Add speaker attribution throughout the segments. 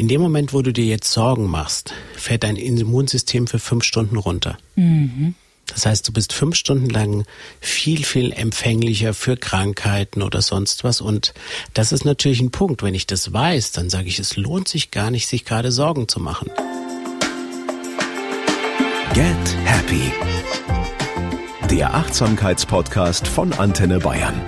Speaker 1: In dem Moment, wo du dir jetzt Sorgen machst, fährt dein Immunsystem für fünf Stunden runter. Mhm. Das heißt, du bist fünf Stunden lang viel, viel empfänglicher für Krankheiten oder sonst was. Und das ist natürlich ein Punkt. Wenn ich das weiß, dann sage ich, es lohnt sich gar nicht, sich gerade Sorgen zu machen.
Speaker 2: Get Happy. Der Achtsamkeitspodcast von Antenne Bayern.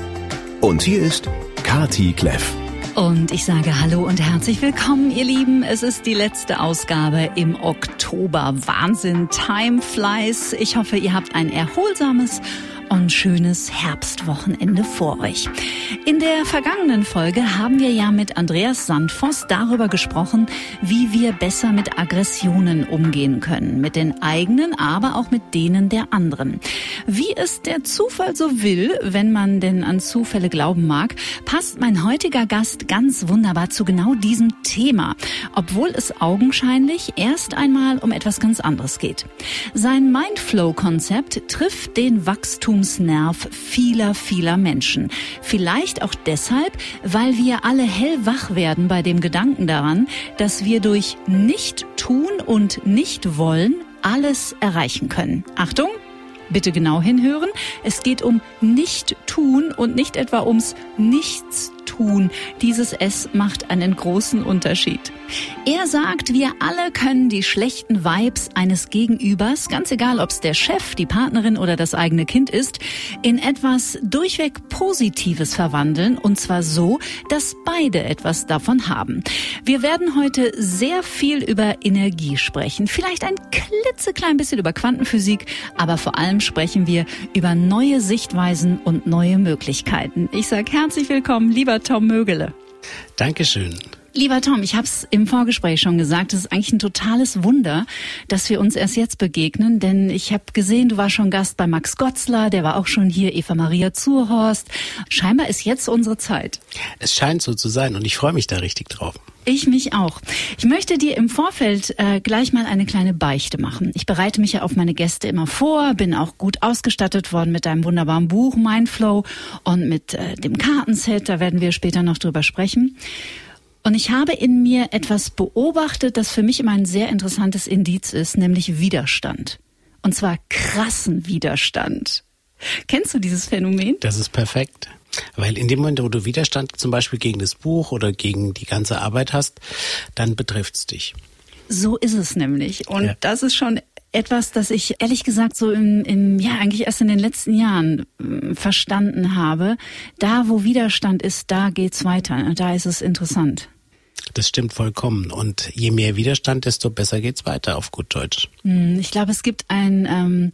Speaker 2: Und hier ist Kati Kleff.
Speaker 3: Und ich sage Hallo und herzlich willkommen, ihr Lieben. Es ist die letzte Ausgabe im Oktober. Wahnsinn, time flies. Ich hoffe, ihr habt ein erholsames und schönes Herbstwochenende vor euch. In der vergangenen Folge haben wir ja mit Andreas Sandvoss darüber gesprochen, wie wir besser mit Aggressionen umgehen können, mit den eigenen, aber auch mit denen der anderen. Wie es der Zufall so will, wenn man denn an Zufälle glauben mag, passt mein heutiger Gast ganz wunderbar zu genau diesem Thema, obwohl es augenscheinlich erst einmal um etwas ganz anderes geht. Sein Mindflow-Konzept trifft den Wachstum Wachstumsnerv vieler, vieler Menschen. Vielleicht auch deshalb, weil wir alle hellwach werden bei dem Gedanken daran, dass wir durch nicht tun und nicht wollen alles erreichen können. Achtung! Bitte genau hinhören. Es geht um nicht tun und nicht etwa ums Nichts tun. Dieses S macht einen großen Unterschied. Er sagt, wir alle können die schlechten Vibes eines Gegenübers, ganz egal ob es der Chef, die Partnerin oder das eigene Kind ist, in etwas durchweg Positives verwandeln und zwar so, dass beide etwas davon haben. Wir werden heute sehr viel über Energie sprechen, vielleicht ein klitzeklein bisschen über Quantenphysik, aber vor allem sprechen wir über neue Sichtweisen und neue Möglichkeiten. Ich sage herzlich willkommen, lieber Tom Mögele.
Speaker 1: Dankeschön.
Speaker 3: Lieber Tom, ich habe es im Vorgespräch schon gesagt, es ist eigentlich ein totales Wunder, dass wir uns erst jetzt begegnen, denn ich habe gesehen, du warst schon Gast bei Max Gotzler, der war auch schon hier, Eva Maria Zurhorst. Scheinbar ist jetzt unsere Zeit.
Speaker 1: Es scheint so zu sein und ich freue mich da richtig drauf.
Speaker 3: Ich mich auch. Ich möchte dir im Vorfeld äh, gleich mal eine kleine Beichte machen. Ich bereite mich ja auf meine Gäste immer vor, bin auch gut ausgestattet worden mit deinem wunderbaren Buch Mindflow und mit äh, dem Kartenset. Da werden wir später noch drüber sprechen. Und ich habe in mir etwas beobachtet, das für mich immer ein sehr interessantes Indiz ist, nämlich Widerstand. Und zwar krassen Widerstand. Kennst du dieses Phänomen?
Speaker 1: Das ist perfekt. Weil in dem Moment, wo du Widerstand zum Beispiel gegen das Buch oder gegen die ganze Arbeit hast, dann betrifft es dich.
Speaker 3: So ist es nämlich. Und ja. das ist schon etwas, das ich ehrlich gesagt so im, im ja eigentlich erst in den letzten Jahren äh, verstanden habe. Da, wo Widerstand ist, da geht's weiter. Da ist es interessant.
Speaker 1: Das stimmt vollkommen. Und je mehr Widerstand, desto besser geht's weiter auf gut Deutsch.
Speaker 3: Hm, ich glaube, es gibt ein, ähm,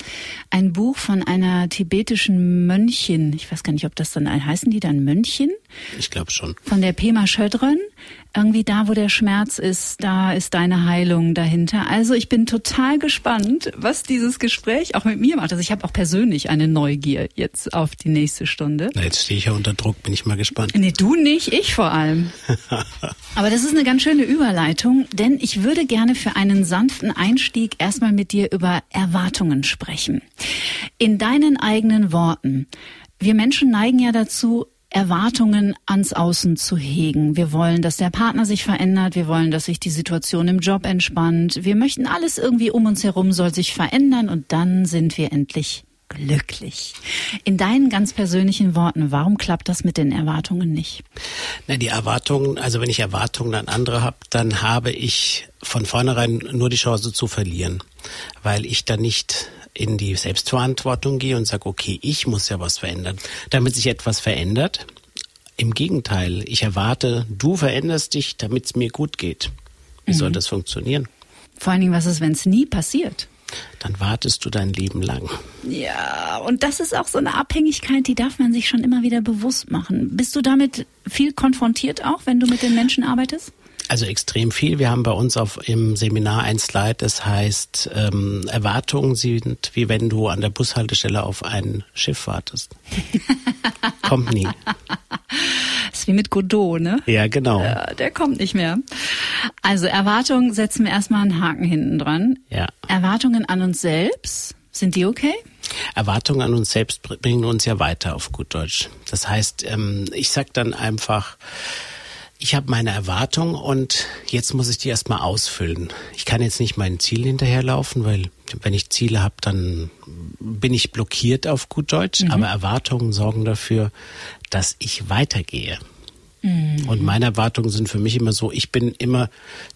Speaker 3: ein Buch von einer tibetischen Mönchin. Ich weiß gar nicht, ob das dann heißen die dann Mönchen?
Speaker 1: Ich glaube schon.
Speaker 3: Von der Pema Schödrön irgendwie da, wo der Schmerz ist, da ist deine Heilung dahinter. Also ich bin total gespannt, was dieses Gespräch auch mit mir macht. Also ich habe auch persönlich eine Neugier jetzt auf die nächste Stunde.
Speaker 1: Na, jetzt stehe ich ja unter Druck, bin ich mal gespannt.
Speaker 3: Nee, du nicht, ich vor allem. Aber das ist eine ganz schöne Überleitung, denn ich würde gerne für einen sanften Einstieg erstmal mit dir über Erwartungen sprechen. In deinen eigenen Worten. Wir Menschen neigen ja dazu, Erwartungen ans Außen zu hegen. Wir wollen, dass der Partner sich verändert. Wir wollen, dass sich die Situation im Job entspannt. Wir möchten alles irgendwie um uns herum soll sich verändern und dann sind wir endlich glücklich. In deinen ganz persönlichen Worten, warum klappt das mit den Erwartungen nicht?
Speaker 1: Na, die Erwartungen, also wenn ich Erwartungen an andere habe, dann habe ich von vornherein nur die Chance zu verlieren, weil ich dann nicht in die Selbstverantwortung gehe und sage, okay, ich muss ja was verändern. Damit sich etwas verändert, im Gegenteil, ich erwarte, du veränderst dich, damit es mir gut geht. Wie mhm. soll das funktionieren?
Speaker 3: Vor allen Dingen, was ist, wenn es nie passiert?
Speaker 1: Dann wartest du dein Leben lang.
Speaker 3: Ja, und das ist auch so eine Abhängigkeit, die darf man sich schon immer wieder bewusst machen. Bist du damit viel konfrontiert auch, wenn du mit den Menschen arbeitest?
Speaker 1: Also extrem viel. Wir haben bei uns auf im Seminar ein Slide, das heißt, ähm, Erwartungen sind wie wenn du an der Bushaltestelle auf ein Schiff wartest. kommt nie.
Speaker 3: Das ist wie mit Godot, ne?
Speaker 1: Ja, genau.
Speaker 3: Ja, der kommt nicht mehr. Also Erwartungen setzen wir erstmal einen Haken hinten dran.
Speaker 1: Ja.
Speaker 3: Erwartungen an uns selbst, sind die okay?
Speaker 1: Erwartungen an uns selbst bringen uns ja weiter auf gut Deutsch. Das heißt, ähm, ich sag dann einfach, ich habe meine Erwartung und jetzt muss ich die erstmal ausfüllen. Ich kann jetzt nicht meinen Ziel hinterherlaufen, weil wenn ich Ziele habe, dann bin ich blockiert auf gut Deutsch, mhm. aber Erwartungen sorgen dafür, dass ich weitergehe. Mhm. Und meine Erwartungen sind für mich immer so, ich bin immer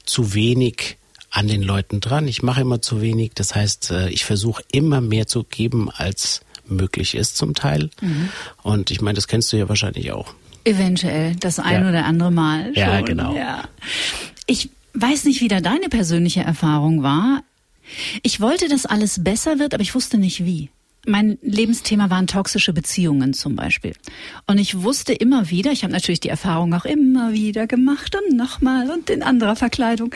Speaker 1: zu wenig an den Leuten dran. Ich mache immer zu wenig. Das heißt, äh, ich versuche immer mehr zu geben, als möglich ist zum Teil. Mhm. Und ich meine, das kennst du ja wahrscheinlich auch.
Speaker 3: Eventuell, das ein ja. oder andere Mal. Schon.
Speaker 1: Ja, genau.
Speaker 3: Ja. Ich weiß nicht, wie da deine persönliche Erfahrung war. Ich wollte, dass alles besser wird, aber ich wusste nicht wie. Mein Lebensthema waren toxische Beziehungen zum Beispiel. Und ich wusste immer wieder, ich habe natürlich die Erfahrung auch immer wieder gemacht und nochmal und in anderer Verkleidung.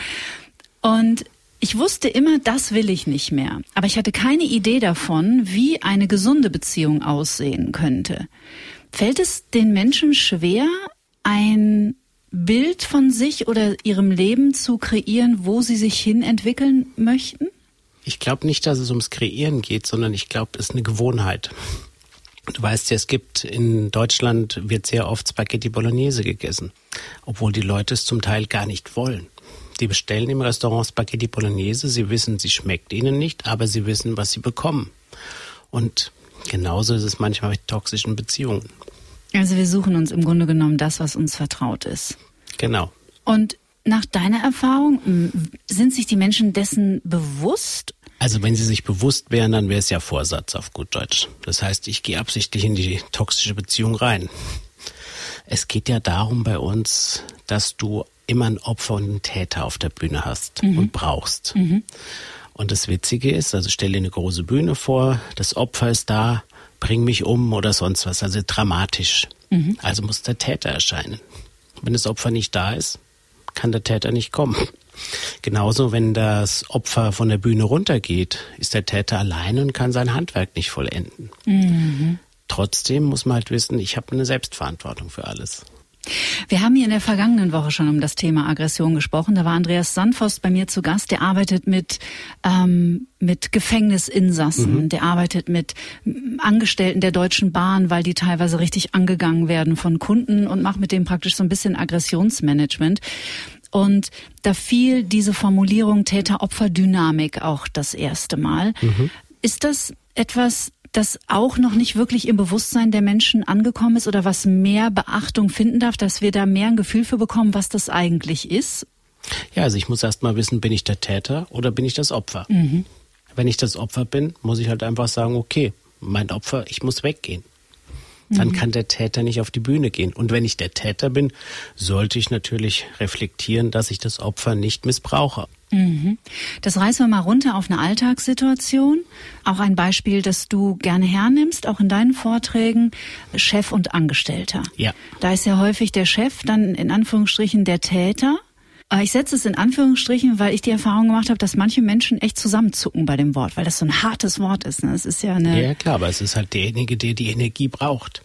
Speaker 3: Und ich wusste immer, das will ich nicht mehr. Aber ich hatte keine Idee davon, wie eine gesunde Beziehung aussehen könnte. Fällt es den Menschen schwer, ein Bild von sich oder ihrem Leben zu kreieren, wo sie sich hin entwickeln möchten?
Speaker 1: Ich glaube nicht, dass es ums Kreieren geht, sondern ich glaube, es ist eine Gewohnheit. Du weißt ja, es gibt in Deutschland wird sehr oft Spaghetti Bolognese gegessen, obwohl die Leute es zum Teil gar nicht wollen. Die bestellen im Restaurant Spaghetti Bolognese, sie wissen, sie schmeckt ihnen nicht, aber sie wissen, was sie bekommen. Und genauso ist es manchmal mit toxischen Beziehungen.
Speaker 3: Also wir suchen uns im Grunde genommen das, was uns vertraut ist.
Speaker 1: Genau.
Speaker 3: Und nach deiner Erfahrung, sind sich die Menschen dessen bewusst?
Speaker 1: Also wenn sie sich bewusst wären, dann wäre es ja Vorsatz auf gut Deutsch. Das heißt, ich gehe absichtlich in die toxische Beziehung rein. Es geht ja darum bei uns, dass du immer ein Opfer und einen Täter auf der Bühne hast mhm. und brauchst. Mhm. Und das Witzige ist, also stell dir eine große Bühne vor, das Opfer ist da, bring mich um oder sonst was, also dramatisch. Mhm. Also muss der Täter erscheinen. Wenn das Opfer nicht da ist, kann der Täter nicht kommen. Genauso, wenn das Opfer von der Bühne runtergeht, ist der Täter allein und kann sein Handwerk nicht vollenden. Mhm. Trotzdem muss man halt wissen, ich habe eine Selbstverantwortung für alles.
Speaker 3: Wir haben hier in der vergangenen Woche schon um das Thema Aggression gesprochen. Da war Andreas Sandforst bei mir zu Gast. Der arbeitet mit, ähm, mit Gefängnisinsassen. Mhm. Der arbeitet mit Angestellten der Deutschen Bahn, weil die teilweise richtig angegangen werden von Kunden und macht mit dem praktisch so ein bisschen Aggressionsmanagement. Und da fiel diese Formulierung Täter-Opfer-Dynamik auch das erste Mal. Mhm. Ist das etwas, das auch noch nicht wirklich im Bewusstsein der Menschen angekommen ist oder was mehr Beachtung finden darf, dass wir da mehr ein Gefühl für bekommen, was das eigentlich ist?
Speaker 1: Ja, also ich muss erst mal wissen, bin ich der Täter oder bin ich das Opfer? Mhm. Wenn ich das Opfer bin, muss ich halt einfach sagen, okay, mein Opfer, ich muss weggehen dann mhm. kann der Täter nicht auf die Bühne gehen. Und wenn ich der Täter bin, sollte ich natürlich reflektieren, dass ich das Opfer nicht missbrauche.
Speaker 3: Mhm. Das reißen wir mal runter auf eine Alltagssituation. Auch ein Beispiel, das du gerne hernimmst, auch in deinen Vorträgen, Chef und Angestellter.
Speaker 1: Ja.
Speaker 3: Da ist ja häufig der Chef dann in Anführungsstrichen der Täter ich setze es in Anführungsstrichen, weil ich die Erfahrung gemacht habe, dass manche Menschen echt zusammenzucken bei dem Wort, weil das so ein hartes Wort ist. Ne? Es ist ja eine.
Speaker 1: Ja, klar, aber es ist halt derjenige, der die Energie braucht.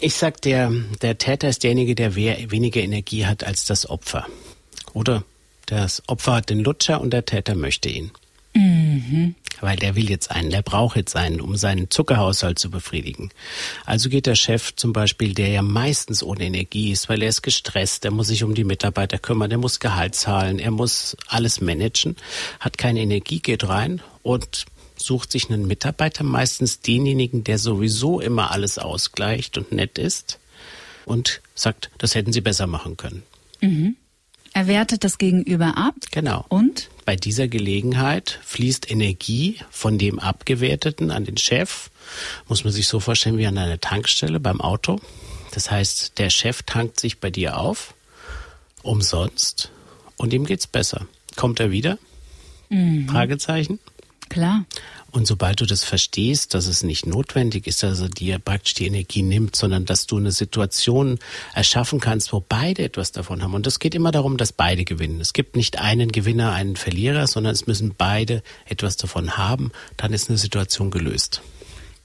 Speaker 1: Ich sag, der, der Täter ist derjenige, der weniger Energie hat als das Opfer. Oder das Opfer hat den Lutscher und der Täter möchte ihn. Mhm. Weil der will jetzt einen, der braucht jetzt einen, um seinen Zuckerhaushalt zu befriedigen. Also geht der Chef zum Beispiel, der ja meistens ohne Energie ist, weil er ist gestresst, er muss sich um die Mitarbeiter kümmern, er muss Gehalt zahlen, er muss alles managen, hat keine Energie, geht rein und sucht sich einen Mitarbeiter, meistens denjenigen, der sowieso immer alles ausgleicht und nett ist und sagt, das hätten sie besser machen können.
Speaker 3: Mhm. Er wertet das Gegenüber ab.
Speaker 1: Genau.
Speaker 3: Und?
Speaker 1: Bei dieser Gelegenheit fließt Energie von dem Abgewerteten an den Chef. Muss man sich so vorstellen wie an einer Tankstelle beim Auto. Das heißt, der Chef tankt sich bei dir auf, umsonst, und ihm geht's besser. Kommt er wieder? Mhm. Fragezeichen.
Speaker 3: Klar.
Speaker 1: Und sobald du das verstehst, dass es nicht notwendig ist, dass er dir praktisch die Energie nimmt, sondern dass du eine Situation erschaffen kannst, wo beide etwas davon haben. Und es geht immer darum, dass beide gewinnen. Es gibt nicht einen Gewinner, einen Verlierer, sondern es müssen beide etwas davon haben. Dann ist eine Situation gelöst.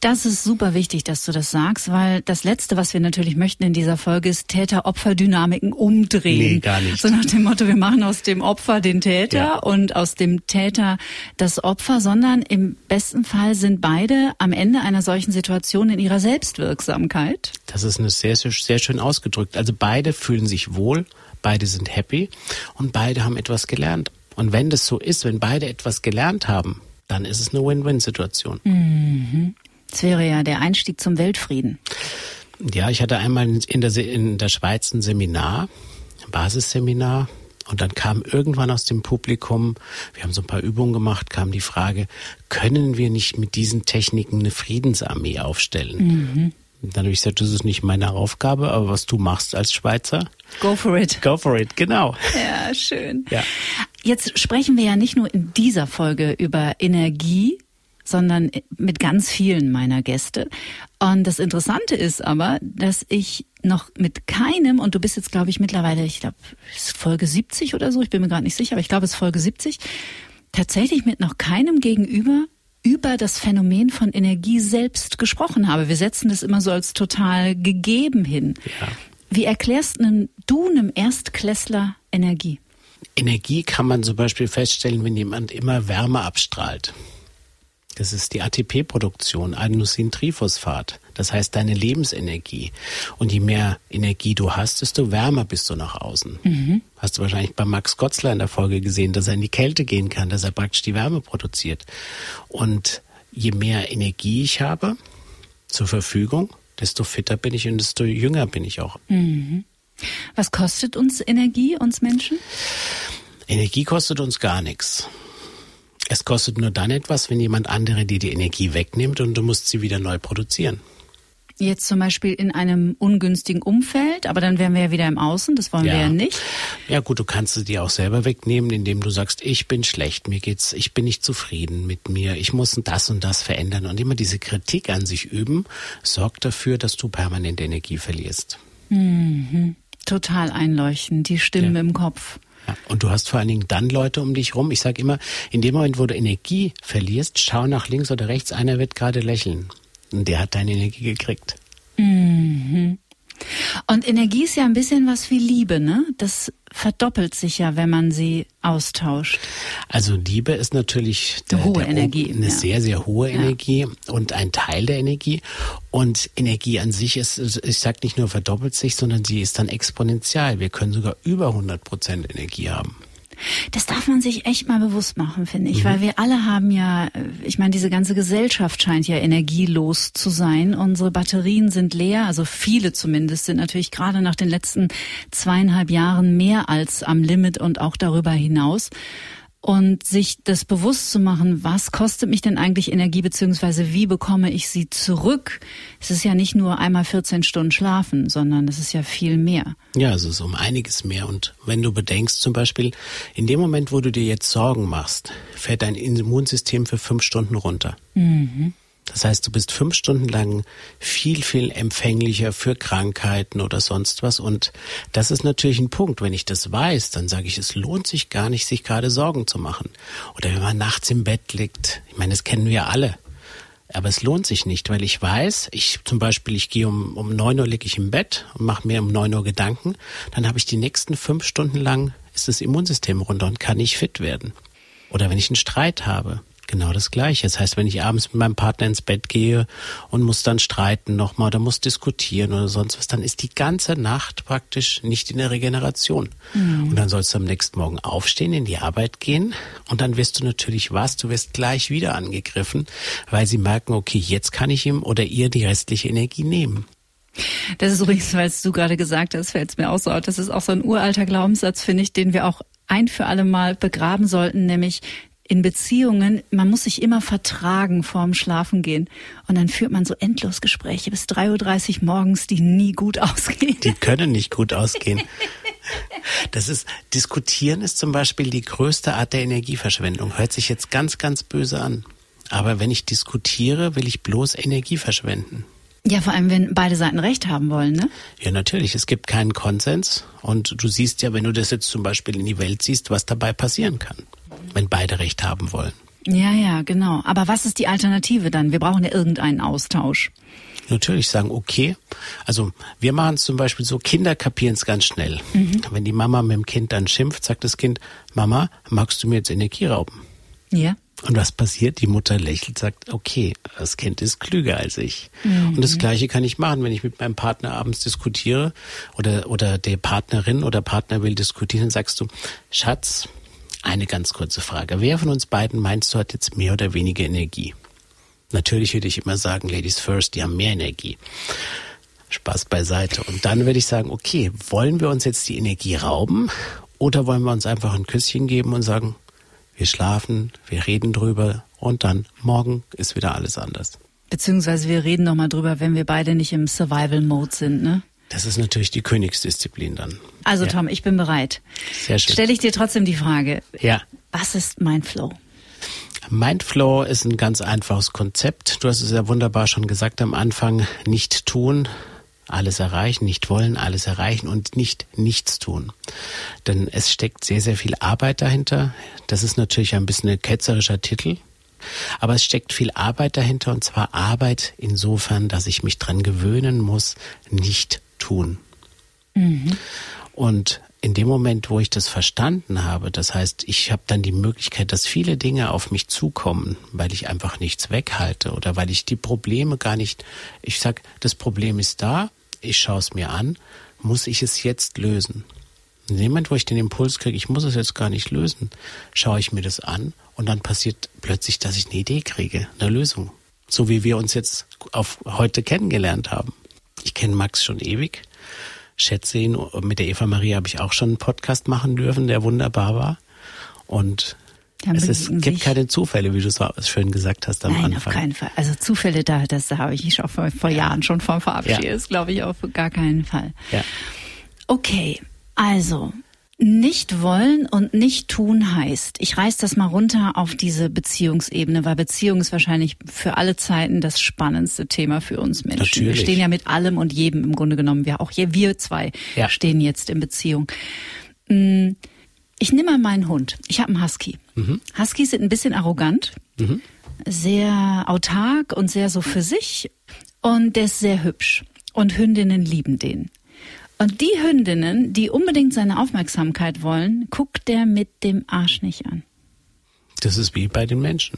Speaker 3: Das ist super wichtig, dass du das sagst, weil das Letzte, was wir natürlich möchten in dieser Folge, ist Täter-Opfer-Dynamiken umdrehen.
Speaker 1: Nee, gar nicht.
Speaker 3: So nach dem Motto, wir machen aus dem Opfer den Täter
Speaker 1: Ja.
Speaker 3: und aus dem Täter das Opfer, sondern im besten Fall sind beide am Ende einer solchen Situation in ihrer Selbstwirksamkeit.
Speaker 1: Das ist eine sehr, sehr, sehr schön ausgedrückt. Also beide fühlen sich wohl, beide sind happy und beide haben etwas gelernt. Und wenn das so ist, wenn beide etwas gelernt haben, dann ist es eine Win-Win-Situation.
Speaker 3: Das wäre ja der Einstieg zum Weltfrieden.
Speaker 1: Ja, ich hatte einmal in der, in der Schweiz ein Seminar, ein Basisseminar. Und dann kam irgendwann aus dem Publikum, wir haben so ein paar Übungen gemacht, kam die Frage, können wir nicht mit diesen Techniken eine Friedensarmee aufstellen? Und dann habe ich gesagt, das ist nicht meine Aufgabe, aber was du machst als Schweizer,
Speaker 3: Go for it.
Speaker 1: go for it, genau.
Speaker 3: Ja, schön.
Speaker 1: Ja.
Speaker 3: Jetzt sprechen wir ja nicht nur in dieser Folge über Energie, sondern mit ganz vielen meiner Gäste. Und das Interessante ist aber, dass ich noch mit keinem, und du bist jetzt, glaube ich, mittlerweile, ich glaube, Folge 70 oder so, ich bin mir gerade nicht sicher, aber ich glaube, es ist Folge 70, tatsächlich mit noch keinem gegenüber über das Phänomen von Energie selbst gesprochen habe. Wir setzen das immer so als total gegeben hin.
Speaker 1: Ja.
Speaker 3: Wie erklärst denn du einem Erstklässler Energie?
Speaker 1: Energie kann man zum Beispiel feststellen, wenn jemand immer Wärme abstrahlt. Das ist die ATP-Produktion, Adenosintriphosphat. Das heißt deine Lebensenergie. Und je mehr Energie du hast, desto wärmer bist du nach außen. Hast du wahrscheinlich bei Max Gotzler in der Folge gesehen, dass er in die Kälte gehen kann, dass er praktisch die Wärme produziert. Und je mehr Energie ich habe zur Verfügung, desto fitter bin ich und desto jünger bin ich auch.
Speaker 3: Was kostet uns Energie, uns Menschen?
Speaker 1: Energie kostet uns gar nichts. Es kostet nur dann etwas, wenn jemand andere dir die Energie wegnimmt und du musst sie wieder neu produzieren.
Speaker 3: Jetzt zum Beispiel in einem ungünstigen Umfeld, aber dann wären wir ja wieder im Außen, das wollen wir ja nicht.
Speaker 1: Ja gut, du kannst sie dir auch selber wegnehmen, indem du sagst, ich bin schlecht, mir geht's, ich bin nicht zufrieden mit mir, ich muss das und das verändern. Und immer diese Kritik an sich üben, sorgt dafür, dass du permanent Energie verlierst.
Speaker 3: Total einleuchten, die Stimmen
Speaker 1: Ja.
Speaker 3: im Kopf.
Speaker 1: Ja, und du hast vor allen Dingen dann Leute um dich rum. Ich sage immer, in dem Moment, wo du Energie verlierst, schau nach links oder rechts, einer wird gerade lächeln. Und der hat deine Energie gekriegt.
Speaker 3: Und Energie ist ja ein bisschen was wie Liebe, ne? Das verdoppelt sich ja, wenn man sie austauscht.
Speaker 1: Also Liebe ist natürlich
Speaker 3: Eine hohe Energie,
Speaker 1: eine
Speaker 3: ja.
Speaker 1: sehr, sehr hohe Energie und ein Teil der Energie. Und Energie an sich ist, ich sage nicht nur verdoppelt sich, sondern sie ist dann exponentiell. Wir können sogar über 100 Prozent Energie haben.
Speaker 3: Das darf man sich echt mal bewusst machen, finde ich, weil wir alle haben ja, ich meine, diese ganze Gesellschaft scheint ja energielos zu sein. Unsere Batterien sind leer, also viele zumindest sind natürlich gerade nach den letzten zweieinhalb Jahren mehr als am Limit und auch darüber hinaus. Und sich das bewusst zu machen, was kostet mich denn eigentlich Energie, beziehungsweise wie bekomme ich sie zurück? Es ist ja nicht nur einmal 14 Stunden schlafen, sondern es ist ja viel mehr.
Speaker 1: Ja, es ist um einiges mehr. Und wenn du bedenkst, zum Beispiel, in dem Moment, wo du dir jetzt Sorgen machst, fährt dein Immunsystem für fünf Stunden runter. Das heißt, du bist fünf Stunden lang viel, viel empfänglicher für Krankheiten oder sonst was. Und das ist natürlich ein Punkt. Wenn ich das weiß, dann sage ich, es lohnt sich gar nicht, sich gerade Sorgen zu machen. Oder wenn man nachts im Bett liegt. Ich meine, das kennen wir alle. Aber es lohnt sich nicht, weil ich weiß, ich zum Beispiel, ich gehe um, um neun Uhr liege ich im Bett und mache mir um neun Uhr Gedanken, dann habe ich die nächsten fünf Stunden lang ist das Immunsystem runter und kann nicht fit werden. Oder wenn ich einen Streit habe, genau das Gleiche. Das heißt, wenn ich abends mit meinem Partner ins Bett gehe und muss dann streiten nochmal oder muss diskutieren oder sonst was, dann ist die ganze Nacht praktisch nicht in der Regeneration. Und dann sollst du am nächsten Morgen aufstehen, in die Arbeit gehen und dann wirst du natürlich was, du wirst gleich wieder angegriffen, weil sie merken, okay, jetzt kann ich ihm oder ihr die restliche Energie nehmen.
Speaker 3: Das ist übrigens, weil du gerade gesagt hast, fällt es mir auch so auf. Das ist auch so ein uralter Glaubenssatz, finde ich, den wir auch ein für alle Mal begraben sollten, nämlich in Beziehungen, man muss sich immer vertragen vorm Schlafengehen. Und dann führt man so endlos Gespräche bis 3.30 Uhr morgens, die nie gut ausgehen.
Speaker 1: Die können nicht gut ausgehen. Das ist, diskutieren ist zum Beispiel die größte Art der Energieverschwendung. Hört sich jetzt ganz, ganz böse an. Aber wenn ich diskutiere, will ich bloß Energie verschwenden.
Speaker 3: Ja, vor allem, wenn beide Seiten recht haben wollen, ne?
Speaker 1: Ja, natürlich. Es gibt keinen Konsens. Und du siehst ja, wenn du das jetzt zum Beispiel in die Welt siehst, was dabei passieren kann, wenn beide Recht haben wollen.
Speaker 3: Ja, ja, genau. Aber was ist die Alternative dann? Wir brauchen ja irgendeinen Austausch.
Speaker 1: Natürlich sagen, okay. Also wir machen es zum Beispiel so, Kinder kapieren es ganz schnell. Mhm. Wenn die Mama mit dem Kind dann schimpft, sagt das Kind, Mama, magst du mir jetzt Energie rauben?
Speaker 3: Ja.
Speaker 1: Und was passiert? Die Mutter lächelt, sagt, okay, das Kind ist klüger als ich. Mhm. Und das Gleiche kann ich machen, wenn ich mit meinem Partner abends diskutiere oder, oder der Partnerin oder Partner will diskutieren, dann sagst du, Schatz, eine ganz kurze Frage. Wer von uns beiden meinst du hat jetzt mehr oder weniger Energie? Natürlich würde ich immer sagen, Ladies first, die haben mehr Energie. Spaß beiseite. Und dann würde ich sagen, okay, wollen wir uns jetzt die Energie rauben oder wollen wir uns einfach ein Küsschen geben und sagen, wir schlafen, wir reden drüber und dann morgen ist wieder alles anders.
Speaker 3: Beziehungsweise wir reden nochmal drüber, wenn wir beide nicht im Survival-Mode sind, ne?
Speaker 1: Das ist natürlich die Königsdisziplin dann.
Speaker 3: Also ja. Tom, ich bin bereit.
Speaker 1: Sehr schön.
Speaker 3: Stelle ich dir trotzdem die Frage.
Speaker 1: Ja.
Speaker 3: Was ist Mindflow?
Speaker 1: Mindflow ist ein ganz einfaches Konzept. Du hast es ja wunderbar schon gesagt am Anfang. Nicht tun, alles erreichen, nicht wollen, alles erreichen und nicht nichts tun. Denn es steckt sehr, sehr viel Arbeit dahinter. Das ist natürlich ein bisschen ein ketzerischer Titel. Aber es steckt viel Arbeit dahinter und zwar Arbeit insofern, dass ich mich dran gewöhnen muss, nicht tun. Mhm. Und in dem Moment, wo ich das verstanden habe, das heißt, ich habe dann die Möglichkeit, dass viele Dinge auf mich zukommen, weil ich einfach nichts weghalte oder weil ich die Probleme gar nicht, ich sag, das Problem ist da, ich schaue es mir an, muss ich es jetzt lösen. In dem Moment, wo ich den Impuls kriege, ich muss es jetzt gar nicht lösen, schaue ich mir das an und dann passiert plötzlich, dass ich eine Idee kriege, eine Lösung. So wie wir uns jetzt auf heute kennengelernt haben. Ich kenne Max schon ewig, schätze ihn. Mit der Eva Maria habe ich auch schon einen Podcast machen dürfen, der wunderbar war. Und es ist, gibt keine Zufälle, wie du so schön gesagt hast am
Speaker 3: Nein,
Speaker 1: Anfang.
Speaker 3: auf keinen Fall. Also Zufälle, da, das da habe ich schon vor, vor ja. Jahren schon von verabschiedet. Ja. Das glaube ich auf gar keinen Fall.
Speaker 1: Ja.
Speaker 3: Okay, also nicht wollen und nicht tun heißt, ich reiß das mal runter auf diese Beziehungsebene, weil Beziehung ist wahrscheinlich für alle Zeiten das spannendste Thema für uns Menschen.
Speaker 1: Natürlich.
Speaker 3: Wir stehen ja mit allem und jedem im Grunde genommen. Wir auch hier, wir zwei ja. stehen jetzt in Beziehung. Mm, ich nehme mal meinen Hund. Ich habe einen Husky. Mhm. Huskies sind ein bisschen arrogant, mhm. sehr autark und sehr so für sich. Und der ist sehr hübsch. Und Hündinnen lieben den. Und die Hündinnen, die unbedingt seine Aufmerksamkeit wollen, guckt der mit dem Arsch nicht an.
Speaker 1: Das ist wie bei den Menschen.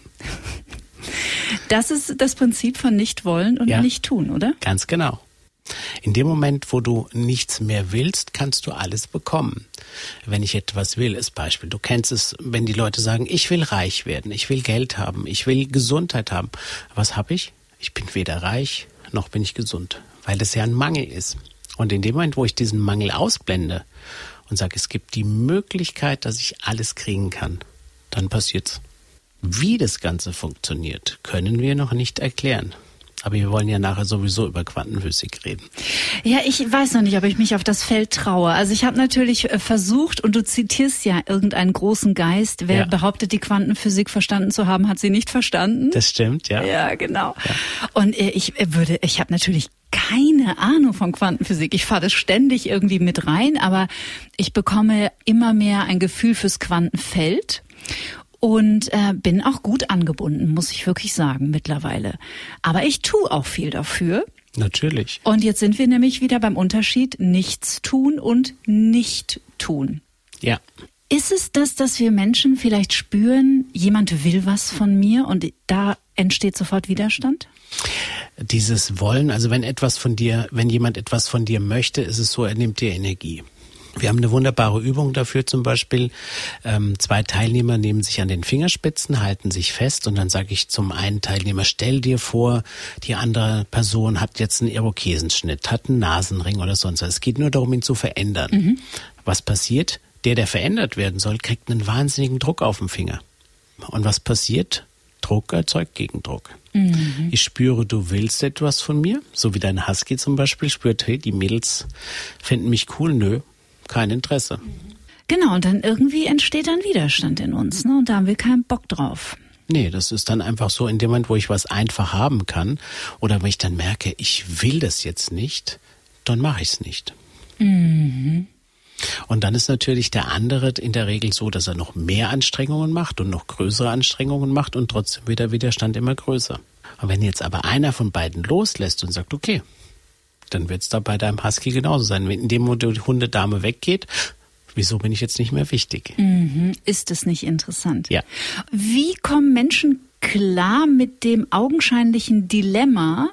Speaker 3: Das ist das Prinzip von nicht wollen und ja, nicht tun, oder?
Speaker 1: Ganz genau. In dem Moment, wo du nichts mehr willst, kannst du alles bekommen. Wenn ich etwas will, ist Beispiel. Du kennst es, wenn die Leute sagen, ich will reich werden, ich will Geld haben, ich will Gesundheit haben. Was habe ich? Ich bin weder reich noch bin ich gesund, weil das ja ein Mangel ist. Und in dem Moment, wo ich diesen Mangel ausblende und sage, es gibt die Möglichkeit, dass ich alles kriegen kann, dann passiert's. Wie das Ganze funktioniert, können wir noch nicht erklären. Aber wir wollen ja nachher sowieso über Quantenphysik reden.
Speaker 3: Ja, ich weiß noch nicht, ob ich mich auf das Feld traue. Also ich habe natürlich äh, versucht, und du zitierst ja irgendeinen großen Geist, wer ja. behauptet, die Quantenphysik verstanden zu haben, hat sie nicht verstanden.
Speaker 1: Das stimmt, ja.
Speaker 3: Ja, genau. Ja. Und äh, ich äh, würde, ich habe natürlich keine Ahnung von Quantenphysik. Ich fahre das ständig irgendwie mit rein, aber ich bekomme immer mehr ein Gefühl fürs Quantenfeld und äh, bin auch gut angebunden, muss ich wirklich sagen, mittlerweile. Aber ich tue auch viel dafür.
Speaker 1: Natürlich.
Speaker 3: Und jetzt sind wir nämlich wieder beim Unterschied nichts tun und nicht tun.
Speaker 1: Ja.
Speaker 3: Ist es das, dass wir Menschen vielleicht spüren, jemand will was von mir und da entsteht sofort Widerstand?
Speaker 1: Dieses Wollen, also wenn etwas von dir, wenn jemand etwas von dir möchte, ist es so, er nimmt dir Energie. Wir haben eine wunderbare Übung dafür zum Beispiel. Ähm, zwei Teilnehmer nehmen sich an den Fingerspitzen, halten sich fest und dann sage ich zum einen Teilnehmer, stell dir vor, die andere Person hat jetzt einen Irokesenschnitt, hat einen Nasenring oder sonst was. Es geht nur darum, ihn zu verändern. Mhm. Was passiert? Der, der verändert werden soll, kriegt einen wahnsinnigen Druck auf dem Finger. Und was passiert? Druck erzeugt Gegendruck. Mhm. Ich spüre, du willst etwas von mir, so wie dein Husky zum Beispiel spürt, hey, die Mädels finden mich cool, nö, kein Interesse.
Speaker 3: Genau, und dann irgendwie entsteht dann Widerstand in uns, ne? Und da haben wir keinen Bock drauf.
Speaker 1: Nee, das ist dann einfach so in dem Moment, wo ich was einfach haben kann oder wenn ich dann merke, ich will das jetzt nicht, dann mache ich es nicht. Mhm. Und dann ist natürlich der andere in der Regel so, dass er noch mehr Anstrengungen macht und noch größere Anstrengungen macht und trotzdem wird der Widerstand immer größer. Und wenn jetzt aber einer von beiden loslässt und sagt, okay, dann wird es da bei deinem Husky genauso sein. Wenn in dem Moment die Hundedame weggeht, wieso bin ich jetzt nicht mehr wichtig?
Speaker 3: Mhm. Ist es nicht interessant?
Speaker 1: Ja.
Speaker 3: Wie kommen Menschen klar mit dem augenscheinlichen Dilemma,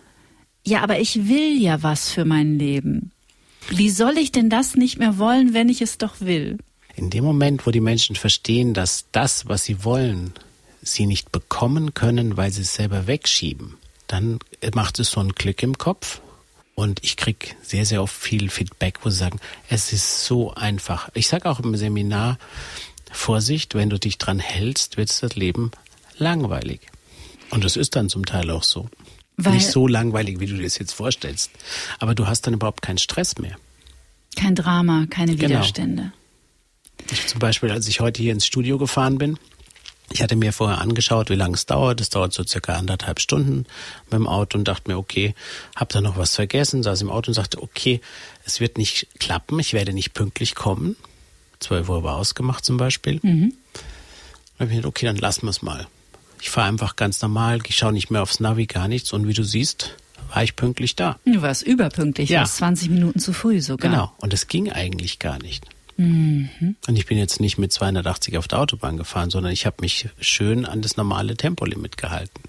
Speaker 3: ja, aber ich will ja was für mein Leben. Wie soll ich denn das nicht mehr wollen, wenn ich es doch will?
Speaker 1: In dem Moment, wo die Menschen verstehen, dass das, was sie wollen, sie nicht bekommen können, weil sie es selber wegschieben, dann macht es so einen Klick im Kopf. Und ich krieg sehr, sehr oft viel Feedback, wo sie sagen, es ist so einfach. Ich sage auch im Seminar, Vorsicht, wenn du dich dran hältst, wird das Leben langweilig. Und das ist dann zum Teil auch so.
Speaker 3: Weil
Speaker 1: Nicht so langweilig, wie du dir das jetzt vorstellst. Aber du hast dann überhaupt keinen Stress mehr.
Speaker 3: kein Drama, keine
Speaker 1: Genau.
Speaker 3: Widerstände.
Speaker 1: Ich zum Beispiel, als ich heute hier ins Studio gefahren bin, ich hatte mir vorher angeschaut, wie lange es dauert. Es dauert so circa anderthalb Stunden mit dem Auto und dachte mir, okay, hab da noch was vergessen, saß im Auto und sagte, okay, es wird nicht klappen, ich werde nicht pünktlich kommen. 12 Uhr war ausgemacht zum Beispiel.
Speaker 3: Mhm.
Speaker 1: Dann hab ich gedacht, okay, dann lassen wir es mal. Ich fahre einfach ganz normal, ich schaue nicht mehr aufs Navi, gar nichts. Und wie du siehst, war ich pünktlich da.
Speaker 3: Du warst überpünktlich,
Speaker 1: Ja.
Speaker 3: warst 20 Minuten zu früh sogar.
Speaker 1: Genau. Und es ging eigentlich gar nicht.
Speaker 3: Mhm.
Speaker 1: Und ich bin jetzt nicht mit 280 auf der Autobahn gefahren, sondern ich habe mich schön an das normale Tempolimit gehalten.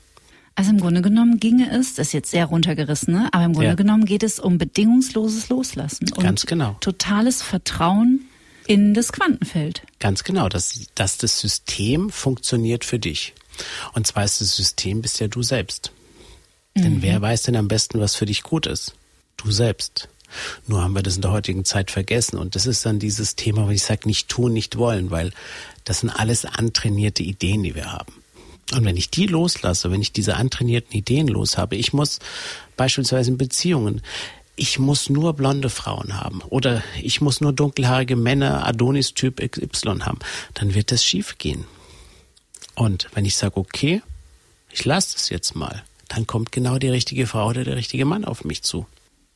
Speaker 3: Also im Grunde genommen ginge es, das ist jetzt sehr runtergerissen, ne? aber im Grunde
Speaker 1: Ja.
Speaker 3: genommen geht es um bedingungsloses Loslassen und
Speaker 1: Ganz genau.
Speaker 3: totales Vertrauen in das Quantenfeld.
Speaker 1: Ganz genau, dass, dass das System funktioniert für dich. Und zwar ist das System bist ja du selbst. Denn wer weiß denn am besten, was für dich gut ist? Du selbst. Nur haben wir das in der heutigen Zeit vergessen. Und das ist dann dieses Thema, wo ich sage, nicht tun, nicht wollen, weil das sind alles antrainierte Ideen, die wir haben. Und wenn ich die loslasse, wenn ich diese antrainierten Ideen los habe, ich muss beispielsweise in Beziehungen, ich muss nur blonde Frauen haben oder ich muss nur dunkelhaarige Männer, Adonis-Typ XY haben, dann wird das schief gehen. Und wenn ich sage, okay, ich lasse es jetzt mal, dann kommt genau die richtige Frau oder der richtige Mann auf mich zu.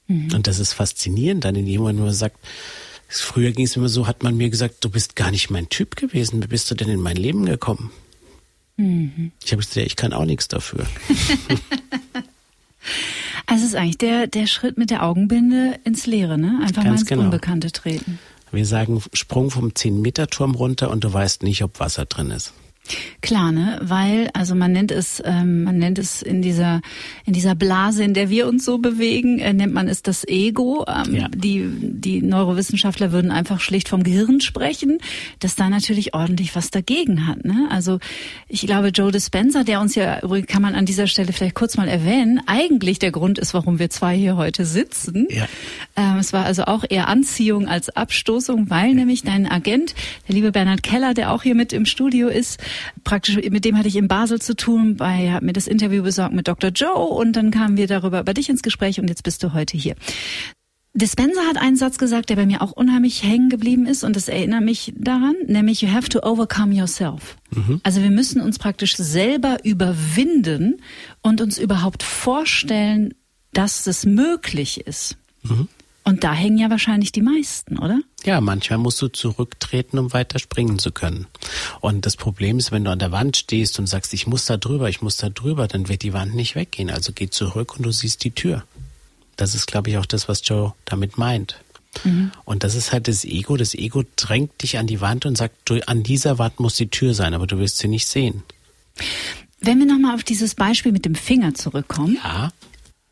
Speaker 1: Und das ist faszinierend dann in wo man sagt, früher ging es immer so, hat man mir gesagt, du bist gar nicht mein Typ gewesen, wie bist du denn in mein Leben gekommen? Ich habe gesagt, ich kann auch nichts dafür.
Speaker 3: Also es ist eigentlich der, der Schritt mit der Augenbinde ins Leere, ne? Einfach mal
Speaker 1: Ganz
Speaker 3: ins
Speaker 1: genau.
Speaker 3: Unbekannte treten.
Speaker 1: Wir sagen Sprung vom 10-Meter-Turm runter und du weißt nicht, ob Wasser drin ist.
Speaker 3: Klar, ne? Weil, also man nennt es, ähm, man nennt es in dieser, in dieser Blase, in der wir uns so bewegen, äh, nennt man es das Ego. Ähm,
Speaker 1: Ja.
Speaker 3: Die, die Neurowissenschaftler würden einfach schlicht vom Gehirn sprechen, das da natürlich ordentlich was dagegen hat. Ne? Also ich glaube, Joe Dispenza, der uns ja, kann man an dieser Stelle vielleicht kurz mal erwähnen, eigentlich der Grund ist, warum wir zwei hier heute sitzen.
Speaker 1: Ja.
Speaker 3: Ähm, es war also auch eher Anziehung als Abstoßung, weil nämlich dein Agent, der liebe Bernhard Keller, der auch hier mit im Studio ist, praktisch mit dem hatte ich in Basel zu tun, bei er hat mir das Interview besorgt mit Dr. Joe und dann kamen wir darüber über dich ins Gespräch und jetzt bist du heute hier. Dispenza hat einen Satz gesagt, der bei mir auch unheimlich hängen geblieben ist und das erinnert mich daran, nämlich you have to overcome yourself. Also wir müssen uns praktisch selber überwinden und uns überhaupt vorstellen, dass es möglich ist. Und da hängen ja wahrscheinlich die meisten, oder?
Speaker 1: Ja, manchmal musst du zurücktreten, um weiter springen zu können. Und das Problem ist, wenn du an der Wand stehst und sagst, ich muss da drüber, ich muss da drüber, dann wird die Wand nicht weggehen. Also geh zurück und du siehst die Tür. Das ist, glaube ich, auch das, was Joe damit meint. Und das ist halt das Ego. Das Ego drängt dich an die Wand und sagt, du, an dieser Wand muss die Tür sein, aber du wirst sie nicht sehen.
Speaker 3: Wenn wir nochmal auf dieses Beispiel mit dem Finger zurückkommen,
Speaker 1: Ja,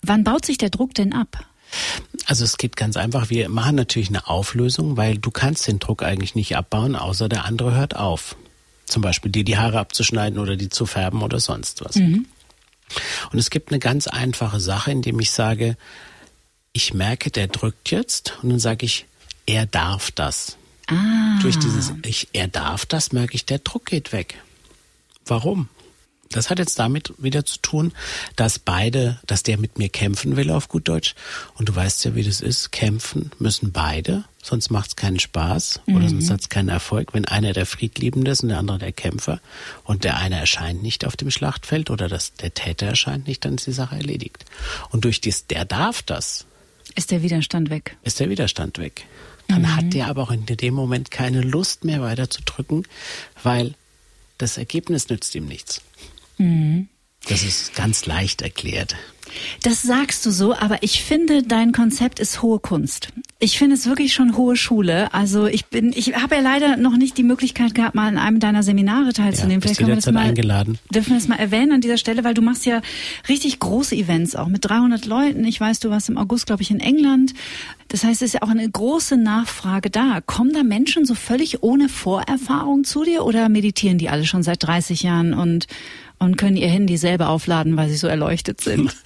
Speaker 3: wann baut sich der Druck denn ab?
Speaker 1: Also es geht ganz einfach. Wir machen natürlich eine Auflösung, weil du kannst den Druck eigentlich nicht abbauen, außer der andere hört auf. Zum Beispiel dir die Haare abzuschneiden oder die zu färben oder sonst was. Und es gibt eine ganz einfache Sache, indem ich sage, ich merke, der drückt jetzt und dann sage ich, er darf das.
Speaker 3: Ah,
Speaker 1: Durch dieses ich, er darf das, merke ich, der Druck geht weg. Warum? Das hat jetzt damit wieder zu tun, dass beide, dass der mit mir kämpfen will auf gut Deutsch. Und du weißt ja, wie das ist. Kämpfen müssen beide, sonst macht es keinen Spaß oder sonst hat es keinen Erfolg. Wenn einer der Friedliebende ist und der andere der Kämpfer und der eine erscheint nicht auf dem Schlachtfeld oder das, der Täter erscheint nicht, dann ist die Sache erledigt. Und durch das, der darf das,
Speaker 3: ist der Widerstand weg.
Speaker 1: ist der Widerstand weg. Dann mhm. hat der aber auch in dem Moment keine Lust mehr weiterzudrücken, weil das Ergebnis nützt ihm nichts. Mhm. Das ist ganz leicht erklärt.
Speaker 3: Das sagst du so, aber ich finde, dein Konzept ist hohe Kunst. Ich finde es wirklich schon hohe Schule. Also ich bin, ich habe ja leider noch nicht die Möglichkeit gehabt, mal in einem deiner Seminare teilzunehmen.
Speaker 1: Ja, Vielleicht können wir das mal
Speaker 3: eingeladen. Dürfen wir das mal erwähnen an dieser Stelle, weil du machst ja richtig große Events auch mit 300 Leuten. Ich weiß, du warst im August, glaube ich, in England. Das heißt, es ist ja auch eine große Nachfrage da. Kommen da Menschen so völlig ohne Vorerfahrung zu dir oder meditieren die alle schon seit 30 Jahren und und können ihr Handy selber aufladen, weil sie so erleuchtet sind?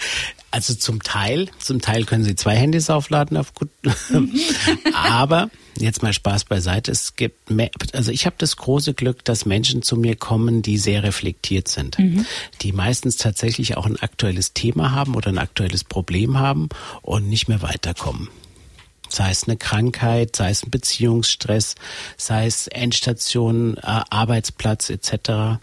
Speaker 1: Also zum Teil, zum Teil können sie zwei Handys aufladen auf gut. Aber jetzt mal Spaß beiseite. Es gibt, mehr, also ich habe das große Glück, dass Menschen zu mir kommen, die sehr reflektiert sind, mhm. die meistens tatsächlich auch ein aktuelles Thema haben oder ein aktuelles Problem haben und nicht mehr weiterkommen sei es eine Krankheit, sei es ein Beziehungsstress, sei es Endstation, äh, Arbeitsplatz etc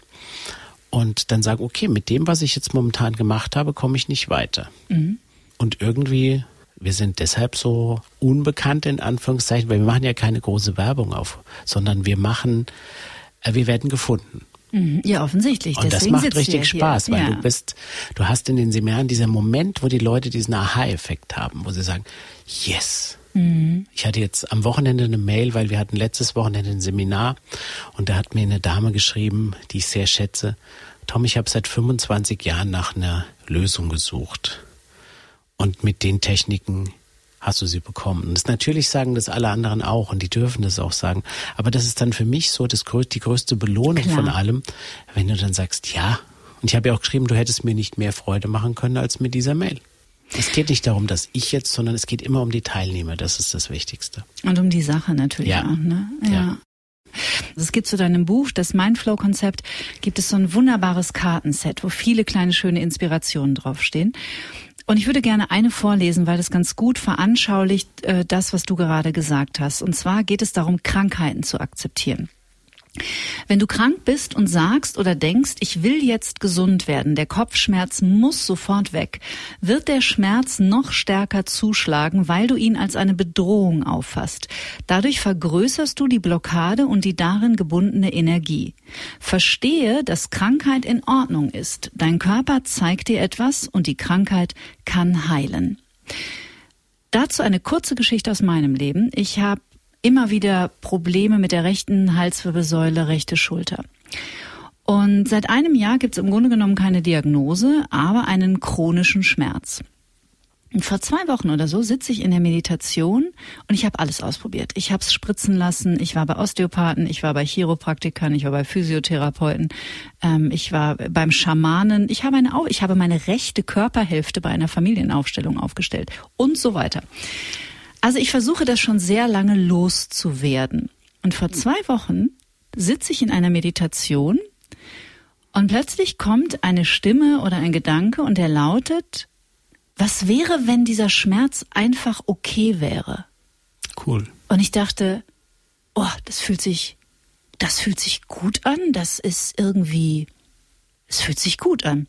Speaker 1: und dann sagen, okay, mit dem, was ich jetzt momentan gemacht habe, komme ich nicht weiter. Mhm. Und irgendwie, wir sind deshalb so unbekannt in Anführungszeichen, weil wir machen ja keine große Werbung auf, sondern wir machen, äh, wir werden gefunden.
Speaker 3: Mhm. Ja, offensichtlich.
Speaker 1: Und das macht richtig Spaß, weil ja. du bist, du hast in den Seminaren dieser Moment, wo die Leute diesen Aha-Effekt haben, wo sie sagen, yes, Mhm. Ich hatte jetzt am Wochenende eine Mail, weil wir hatten letztes Wochenende ein Seminar und da hat mir eine Dame geschrieben, die ich sehr schätze. Tom, ich habe seit 25 Jahren nach einer Lösung gesucht. Und mit den Techniken hast du sie bekommen. Und das natürlich sagen das alle anderen auch und die dürfen das auch sagen. Aber das ist dann für mich so das, die größte Belohnung Klar. von allem, wenn du dann sagst, ja. Und ich habe ja auch geschrieben, du hättest mir nicht mehr Freude machen können als mit dieser Mail. Es geht nicht darum, dass ich jetzt, sondern es geht immer um die Teilnehmer. Das ist das Wichtigste.
Speaker 3: Und um die Sache natürlich ja. auch. Ne? Ja. ja. Es gibt zu deinem Buch, das Mindflow-Konzept, gibt es so ein wunderbares Kartenset, wo viele kleine schöne Inspirationen draufstehen. Und ich würde gerne eine vorlesen, weil das ganz gut veranschaulicht äh, das, was du gerade gesagt hast. Und zwar geht es darum, Krankheiten zu akzeptieren. Wenn du krank bist und sagst oder denkst, ich will jetzt gesund werden, der Kopfschmerz muss sofort weg, wird der Schmerz noch stärker zuschlagen, weil du ihn als eine Bedrohung auffasst. Dadurch vergrößerst du die Blockade und die darin gebundene Energie. Verstehe, dass Krankheit in Ordnung ist. Dein Körper zeigt dir etwas und die Krankheit kann heilen. Dazu eine kurze Geschichte aus meinem Leben. Ich habe immer wieder Probleme mit der rechten Halswirbelsäule, rechte Schulter. Und seit einem Jahr gibt es im Grunde genommen keine Diagnose, aber einen chronischen Schmerz. Vor zwei Wochen oder so sitze ich in der Meditation und ich habe alles ausprobiert. Ich habe es spritzen lassen, ich war bei Osteopathen, ich war bei Chiropraktikern, ich war bei Physiotherapeuten, ähm, ich war beim Schamanen, ich habe, eine, ich habe meine rechte Körperhälfte bei einer Familienaufstellung aufgestellt und so weiter. Also ich versuche das schon sehr lange loszuwerden. Und vor zwei Wochen sitze ich in einer Meditation und plötzlich kommt eine Stimme oder ein Gedanke und der lautet, was wäre, wenn dieser Schmerz einfach okay wäre?
Speaker 1: Cool.
Speaker 3: Und ich dachte, oh, das fühlt sich, das fühlt sich gut an, das ist irgendwie, es fühlt sich gut an.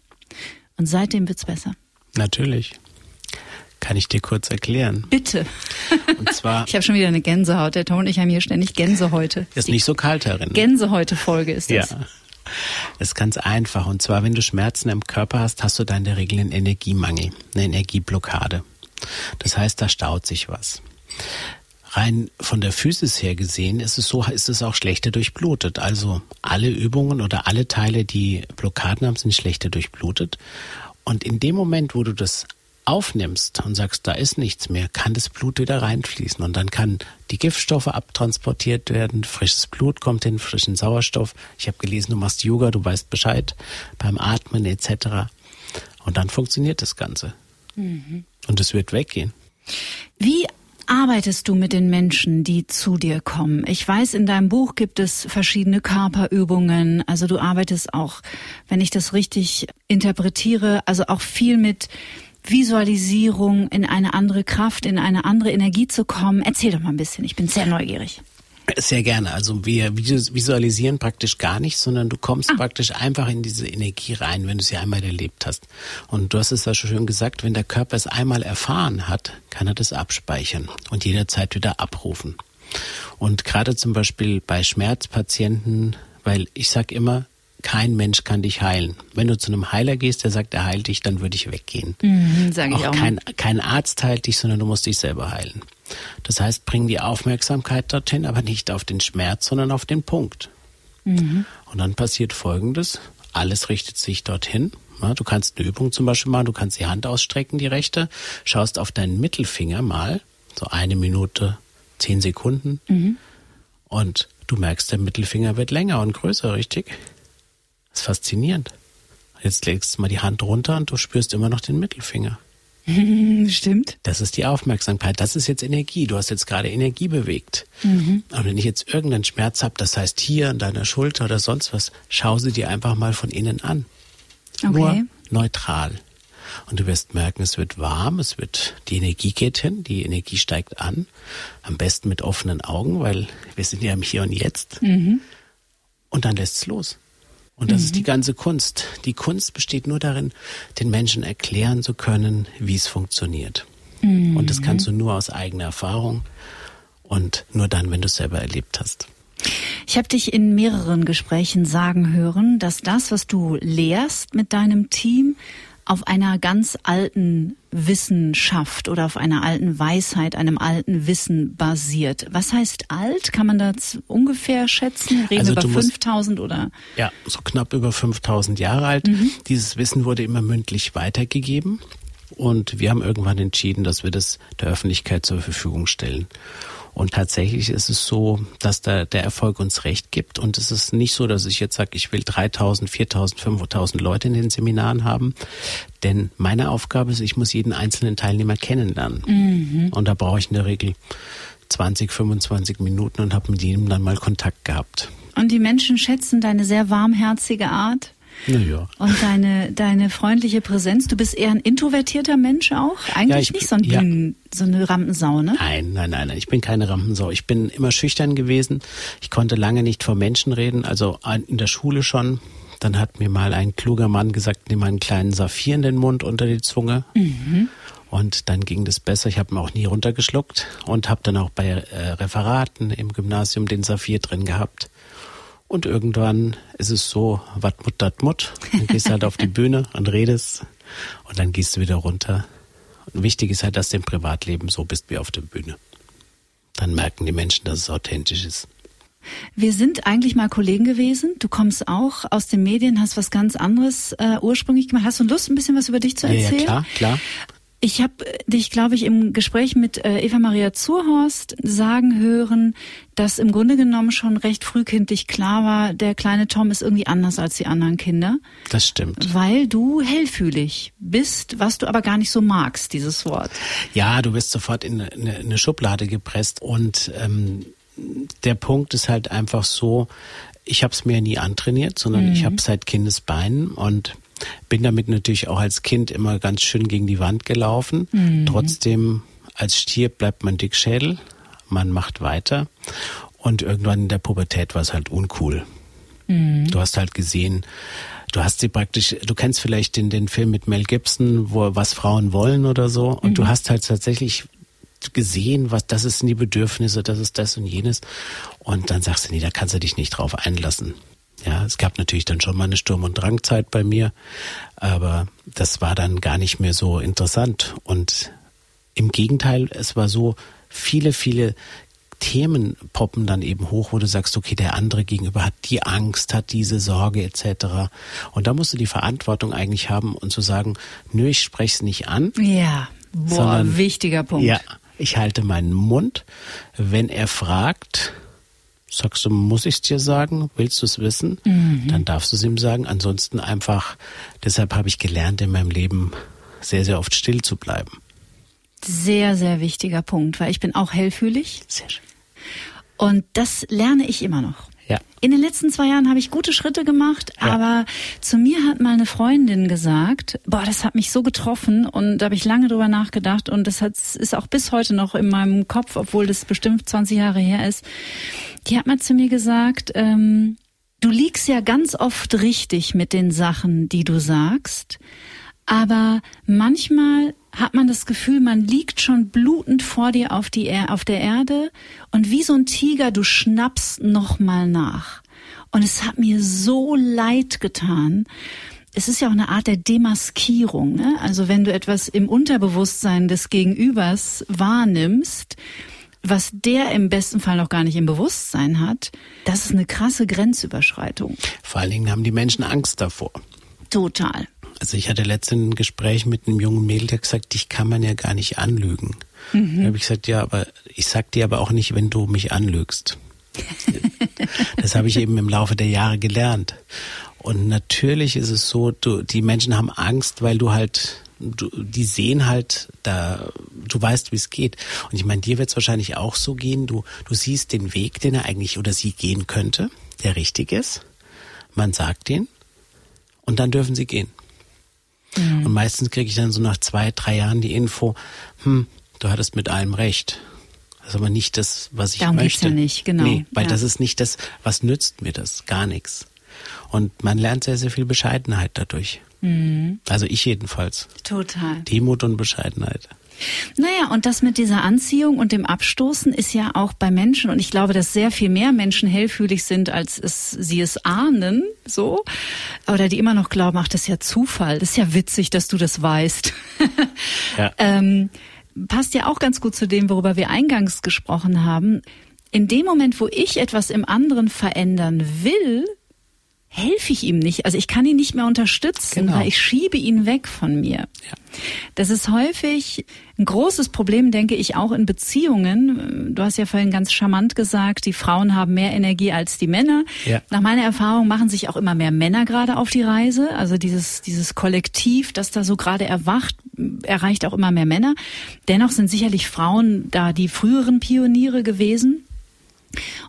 Speaker 3: Und seitdem wird's besser.
Speaker 1: Natürlich. Kann ich dir kurz erklären?
Speaker 3: Bitte. Und zwar. ich habe schon wieder eine Gänsehaut. Der Ton und ich haben hier ständig Gänsehäute.
Speaker 1: Ist nicht so kalt darin.
Speaker 3: Gänsehäute-Folge ist das.
Speaker 1: Ja. Das ist ganz einfach. Und zwar, wenn du Schmerzen im Körper hast, hast du da in der Regel einen Energiemangel, eine Energieblockade. Das heißt, da staut sich was. Rein von der Physis her gesehen ist es so, ist es auch schlechter durchblutet. Also alle Übungen oder alle Teile, die Blockaden haben, sind schlechter durchblutet. Und in dem Moment, wo du das aufnimmst und sagst, da ist nichts mehr, kann das Blut wieder reinfließen und dann kann die Giftstoffe abtransportiert werden, frisches Blut kommt hin, frischen Sauerstoff. Ich habe gelesen, du machst Yoga, du weißt Bescheid beim Atmen etc. Und dann funktioniert das Ganze. Mhm. Und es wird weggehen.
Speaker 3: Wie arbeitest du mit den Menschen, die zu dir kommen? Ich weiß, in deinem Buch gibt es verschiedene Körperübungen. Also du arbeitest auch, wenn ich das richtig interpretiere, also auch viel mit Visualisierung, in eine andere Kraft, in eine andere Energie zu kommen. Erzähl doch mal ein bisschen, ich bin sehr neugierig.
Speaker 1: Sehr gerne. Also wir visualisieren praktisch gar nicht, sondern du kommst ah. praktisch einfach in diese Energie rein, wenn du sie einmal erlebt hast. Und du hast es ja schon schön gesagt, wenn der Körper es einmal erfahren hat, kann er das abspeichern und jederzeit wieder abrufen. Und gerade zum Beispiel bei Schmerzpatienten, weil ich sag immer, kein Mensch kann dich heilen. Wenn du zu einem Heiler gehst, der sagt, er heilt dich, dann würde ich weggehen.
Speaker 3: Mhm, sag ich auch.
Speaker 1: Kein, kein Arzt heilt dich, sondern du musst dich selber heilen. Das heißt, bring die Aufmerksamkeit dorthin, aber nicht auf den Schmerz, sondern auf den Punkt. Mhm. Und dann passiert Folgendes. Alles richtet sich dorthin. Du kannst eine Übung zum Beispiel machen, du kannst die Hand ausstrecken, die rechte, schaust auf deinen Mittelfinger mal, so eine Minute, zehn Sekunden, mhm. und du merkst, der Mittelfinger wird länger und größer, richtig? Das ist faszinierend. Jetzt legst du mal die Hand runter und du spürst immer noch den Mittelfinger.
Speaker 3: Stimmt.
Speaker 1: Das ist die Aufmerksamkeit. Das ist jetzt Energie. Du hast jetzt gerade Energie bewegt. Mhm. Und wenn ich jetzt irgendeinen Schmerz habe, das heißt hier an deiner Schulter oder sonst was, schau sie dir einfach mal von innen an. Okay. Nur neutral. Und du wirst merken, es wird warm, es wird, die Energie geht hin, die Energie steigt an. Am besten mit offenen Augen, weil wir sind ja im Hier und Jetzt. Mhm. Und dann lässt es los. Und das mhm. ist die ganze Kunst. Die Kunst besteht nur darin, den Menschen erklären zu können, wie es funktioniert. Mhm. Und das kannst du nur aus eigener Erfahrung und nur dann, wenn du es selber erlebt hast.
Speaker 3: Ich habe dich in mehreren Gesprächen sagen hören, dass das, was du lehrst mit deinem Team, auf einer ganz alten Wissenschaft oder auf einer alten Weisheit, einem alten Wissen basiert. Was heißt alt? Kann man das ungefähr schätzen? Reden also wir über 5000 oder?
Speaker 1: Ja, so knapp über 5000 Jahre alt. Mhm. Dieses Wissen wurde immer mündlich weitergegeben. Und wir haben irgendwann entschieden, dass wir das der Öffentlichkeit zur Verfügung stellen. Und tatsächlich ist es so, dass da der Erfolg uns recht gibt. Und es ist nicht so, dass ich jetzt sage, ich will 3000, 4000, 5000 Leute in den Seminaren haben. Denn meine Aufgabe ist, ich muss jeden einzelnen Teilnehmer kennenlernen. Mhm. Und da brauche ich in der Regel 20, 25 Minuten und habe mit jedem dann mal Kontakt gehabt.
Speaker 3: Und die Menschen schätzen deine sehr warmherzige Art?
Speaker 1: Ja.
Speaker 3: Und deine, deine freundliche Präsenz. Du bist eher ein introvertierter Mensch auch? Eigentlich ja, ich, nicht so, ein ja. Bühnen, so eine Rampensau, ne?
Speaker 1: Nein, nein, nein, nein. Ich bin keine Rampensau. Ich bin immer schüchtern gewesen. Ich konnte lange nicht vor Menschen reden, also in der Schule schon. Dann hat mir mal ein kluger Mann gesagt, nimm einen kleinen Saphir in den Mund unter die Zunge. Mhm. Und dann ging das besser. Ich habe ihn auch nie runtergeschluckt und habe dann auch bei äh, Referaten im Gymnasium den Saphir drin gehabt. Und irgendwann ist es so, wat mut dat mut. Dann gehst du halt auf die Bühne und redest und dann gehst du wieder runter. Und wichtig ist halt, dass du im Privatleben so bist wie auf der Bühne. Dann merken die Menschen, dass es authentisch ist.
Speaker 3: Wir sind eigentlich mal Kollegen gewesen. Du kommst auch aus den Medien, hast was ganz anderes äh, ursprünglich gemacht. Hast du Lust, ein bisschen was über dich zu erzählen?
Speaker 1: Ja, ja klar, klar.
Speaker 3: Ich habe dich, glaube ich, im Gespräch mit äh, Eva Maria Zurhorst sagen hören, dass im Grunde genommen schon recht frühkindlich klar war, der kleine Tom ist irgendwie anders als die anderen Kinder.
Speaker 1: Das stimmt.
Speaker 3: Weil du hellfühlig bist, was du aber gar nicht so magst, dieses Wort.
Speaker 1: Ja, du wirst sofort in eine, eine Schublade gepresst und ähm, der Punkt ist halt einfach so, ich habe es mir nie antrainiert, sondern mhm. ich habe seit Kindesbeinen und bin damit natürlich auch als Kind immer ganz schön gegen die Wand gelaufen. Mhm. Trotzdem, als Stier bleibt man Dickschädel, man macht weiter. Und irgendwann in der Pubertät war es halt uncool. Mhm. Du hast halt gesehen, du hast sie praktisch, du kennst vielleicht den, den Film mit Mel Gibson, wo was Frauen wollen oder so. Und mhm. du hast halt tatsächlich gesehen, was das sind die Bedürfnisse, das ist das und jenes. Und dann sagst du, nee, da kannst du dich nicht drauf einlassen. Ja, es gab natürlich dann schon mal eine Sturm- und Drangzeit bei mir, aber das war dann gar nicht mehr so interessant. Und im Gegenteil, es war so, viele, viele Themen poppen dann eben hoch, wo du sagst, okay, der andere gegenüber hat die Angst, hat diese Sorge etc. Und da musst du die Verantwortung eigentlich haben und zu sagen, nö, ich spreche es nicht an.
Speaker 3: Ja, boah, sondern, wichtiger Punkt.
Speaker 1: Ja, ich halte meinen Mund. Wenn er fragt, sagst du, muss ich es dir sagen? Willst du es wissen? Mhm. Dann darfst du es ihm sagen. Ansonsten einfach, deshalb habe ich gelernt in meinem Leben sehr, sehr oft still zu bleiben.
Speaker 3: Sehr, sehr wichtiger Punkt, weil ich bin auch hellfühlig.
Speaker 1: Sehr schön.
Speaker 3: Und das lerne ich immer noch.
Speaker 1: Ja.
Speaker 3: In den letzten zwei Jahren habe ich gute Schritte gemacht, ja. aber zu mir hat mal eine Freundin gesagt, boah, das hat mich so getroffen und da habe ich lange drüber nachgedacht und das hat, ist auch bis heute noch in meinem Kopf, obwohl das bestimmt 20 Jahre her ist. Die hat mal zu mir gesagt, ähm, du liegst ja ganz oft richtig mit den Sachen, die du sagst, aber manchmal hat man das Gefühl, man liegt schon blutend vor dir auf, die er auf der Erde und wie so ein Tiger, du schnappst nochmal nach. Und es hat mir so leid getan. Es ist ja auch eine Art der Demaskierung. Ne? Also wenn du etwas im Unterbewusstsein des Gegenübers wahrnimmst, was der im besten Fall noch gar nicht im Bewusstsein hat, das ist eine krasse Grenzüberschreitung.
Speaker 1: Vor allen Dingen haben die Menschen Angst davor.
Speaker 3: Total.
Speaker 1: Also ich hatte letztens ein Gespräch mit einem jungen Mädel, der gesagt, dich kann man ja gar nicht anlügen. Mhm. Da habe ich gesagt, ja, aber ich sag dir aber auch nicht, wenn du mich anlügst. das habe ich eben im Laufe der Jahre gelernt. Und natürlich ist es so, du, die Menschen haben Angst, weil du halt, du, die sehen halt, da, du weißt, wie es geht. Und ich meine, dir wird es wahrscheinlich auch so gehen. Du, du siehst den Weg, den er eigentlich oder sie gehen könnte, der richtig ist. Man sagt ihn und dann dürfen sie gehen. Mhm. Und meistens kriege ich dann so nach zwei, drei Jahren die Info, hm, du hattest mit allem recht. Das ist aber nicht das, was ich
Speaker 3: Darum
Speaker 1: möchte.
Speaker 3: Geht's ja nicht, genau. Nee,
Speaker 1: weil
Speaker 3: ja.
Speaker 1: das ist nicht das, was nützt mir das? Gar nichts. Und man lernt sehr, sehr viel Bescheidenheit dadurch. Mhm. Also ich jedenfalls.
Speaker 3: Total.
Speaker 1: Demut und Bescheidenheit.
Speaker 3: Naja, und das mit dieser Anziehung und dem Abstoßen ist ja auch bei Menschen, und ich glaube, dass sehr viel mehr Menschen hellfühlig sind, als es, sie es ahnen, so. Oder die immer noch glauben, ach, das ist ja Zufall. Das ist ja witzig, dass du das weißt. ja. ähm, passt ja auch ganz gut zu dem, worüber wir eingangs gesprochen haben. In dem Moment, wo ich etwas im anderen verändern will, helfe ich ihm nicht. Also ich kann ihn nicht mehr unterstützen, genau. weil ich schiebe ihn weg von mir. Ja. Das ist häufig ein großes Problem, denke ich, auch in Beziehungen. Du hast ja vorhin ganz charmant gesagt, die Frauen haben mehr Energie als die Männer. Ja. Nach meiner Erfahrung machen sich auch immer mehr Männer gerade auf die Reise. Also dieses, dieses Kollektiv, das da so gerade erwacht, erreicht auch immer mehr Männer. Dennoch sind sicherlich Frauen da die früheren Pioniere gewesen.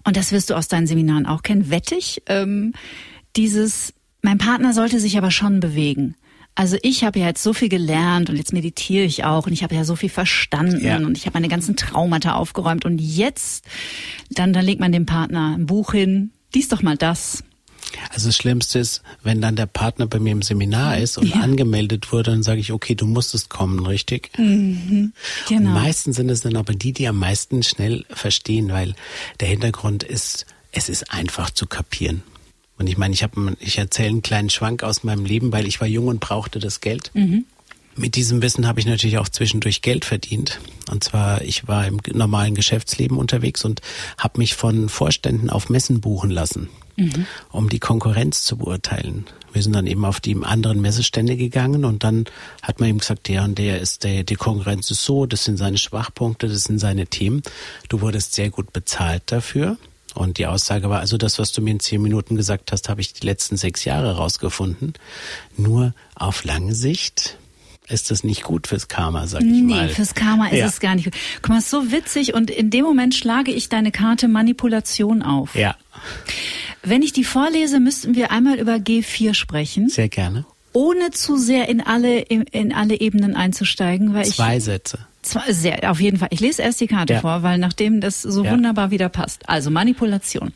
Speaker 3: Und das wirst du aus deinen Seminaren auch kennen, wettig. Ähm, dieses, mein Partner sollte sich aber schon bewegen. Also ich habe ja jetzt so viel gelernt und jetzt meditiere ich auch und ich habe ja so viel verstanden ja. und ich habe meine ganzen Traumata aufgeräumt und jetzt, dann, dann legt man dem Partner ein Buch hin, dies doch mal das.
Speaker 1: Also das Schlimmste ist, wenn dann der Partner bei mir im Seminar ist und ja. angemeldet wurde, dann sage ich, okay, du musstest kommen, richtig? Mhm, genau. Und meistens sind es dann aber die, die am meisten schnell verstehen, weil der Hintergrund ist, es ist einfach zu kapieren. Und ich meine, ich habe, ich erzähle einen kleinen Schwank aus meinem Leben, weil ich war jung und brauchte das Geld. Mhm. Mit diesem Wissen habe ich natürlich auch zwischendurch Geld verdient. Und zwar, ich war im normalen Geschäftsleben unterwegs und habe mich von Vorständen auf Messen buchen lassen, mhm. um die Konkurrenz zu beurteilen. Wir sind dann eben auf die anderen Messestände gegangen und dann hat man ihm gesagt, der und der ist der, die Konkurrenz ist so, das sind seine Schwachpunkte, das sind seine Themen. Du wurdest sehr gut bezahlt dafür. Und die Aussage war, also das, was du mir in zehn Minuten gesagt hast, habe ich die letzten sechs Jahre rausgefunden. Nur auf lange Sicht ist das nicht gut fürs Karma, sag ich nee, mal.
Speaker 3: Nee, fürs Karma ist ja. es gar nicht gut. Guck mal, ist so witzig und in dem Moment schlage ich deine Karte Manipulation auf.
Speaker 1: Ja.
Speaker 3: Wenn ich die vorlese, müssten wir einmal über G4 sprechen.
Speaker 1: Sehr gerne.
Speaker 3: Ohne zu sehr in alle, in, alle Ebenen einzusteigen, weil
Speaker 1: Zwei
Speaker 3: ich.
Speaker 1: Sätze.
Speaker 3: Zwar sehr, auf jeden Fall. Ich lese erst die Karte ja. vor, weil nachdem das so ja. wunderbar wieder passt. Also Manipulation.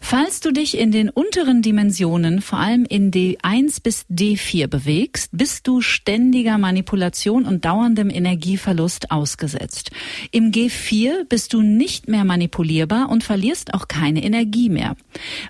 Speaker 3: Falls du dich in den unteren Dimensionen, vor allem in D1 bis D4 bewegst, bist du ständiger Manipulation und dauerndem Energieverlust ausgesetzt. Im G4 bist du nicht mehr manipulierbar und verlierst auch keine Energie mehr.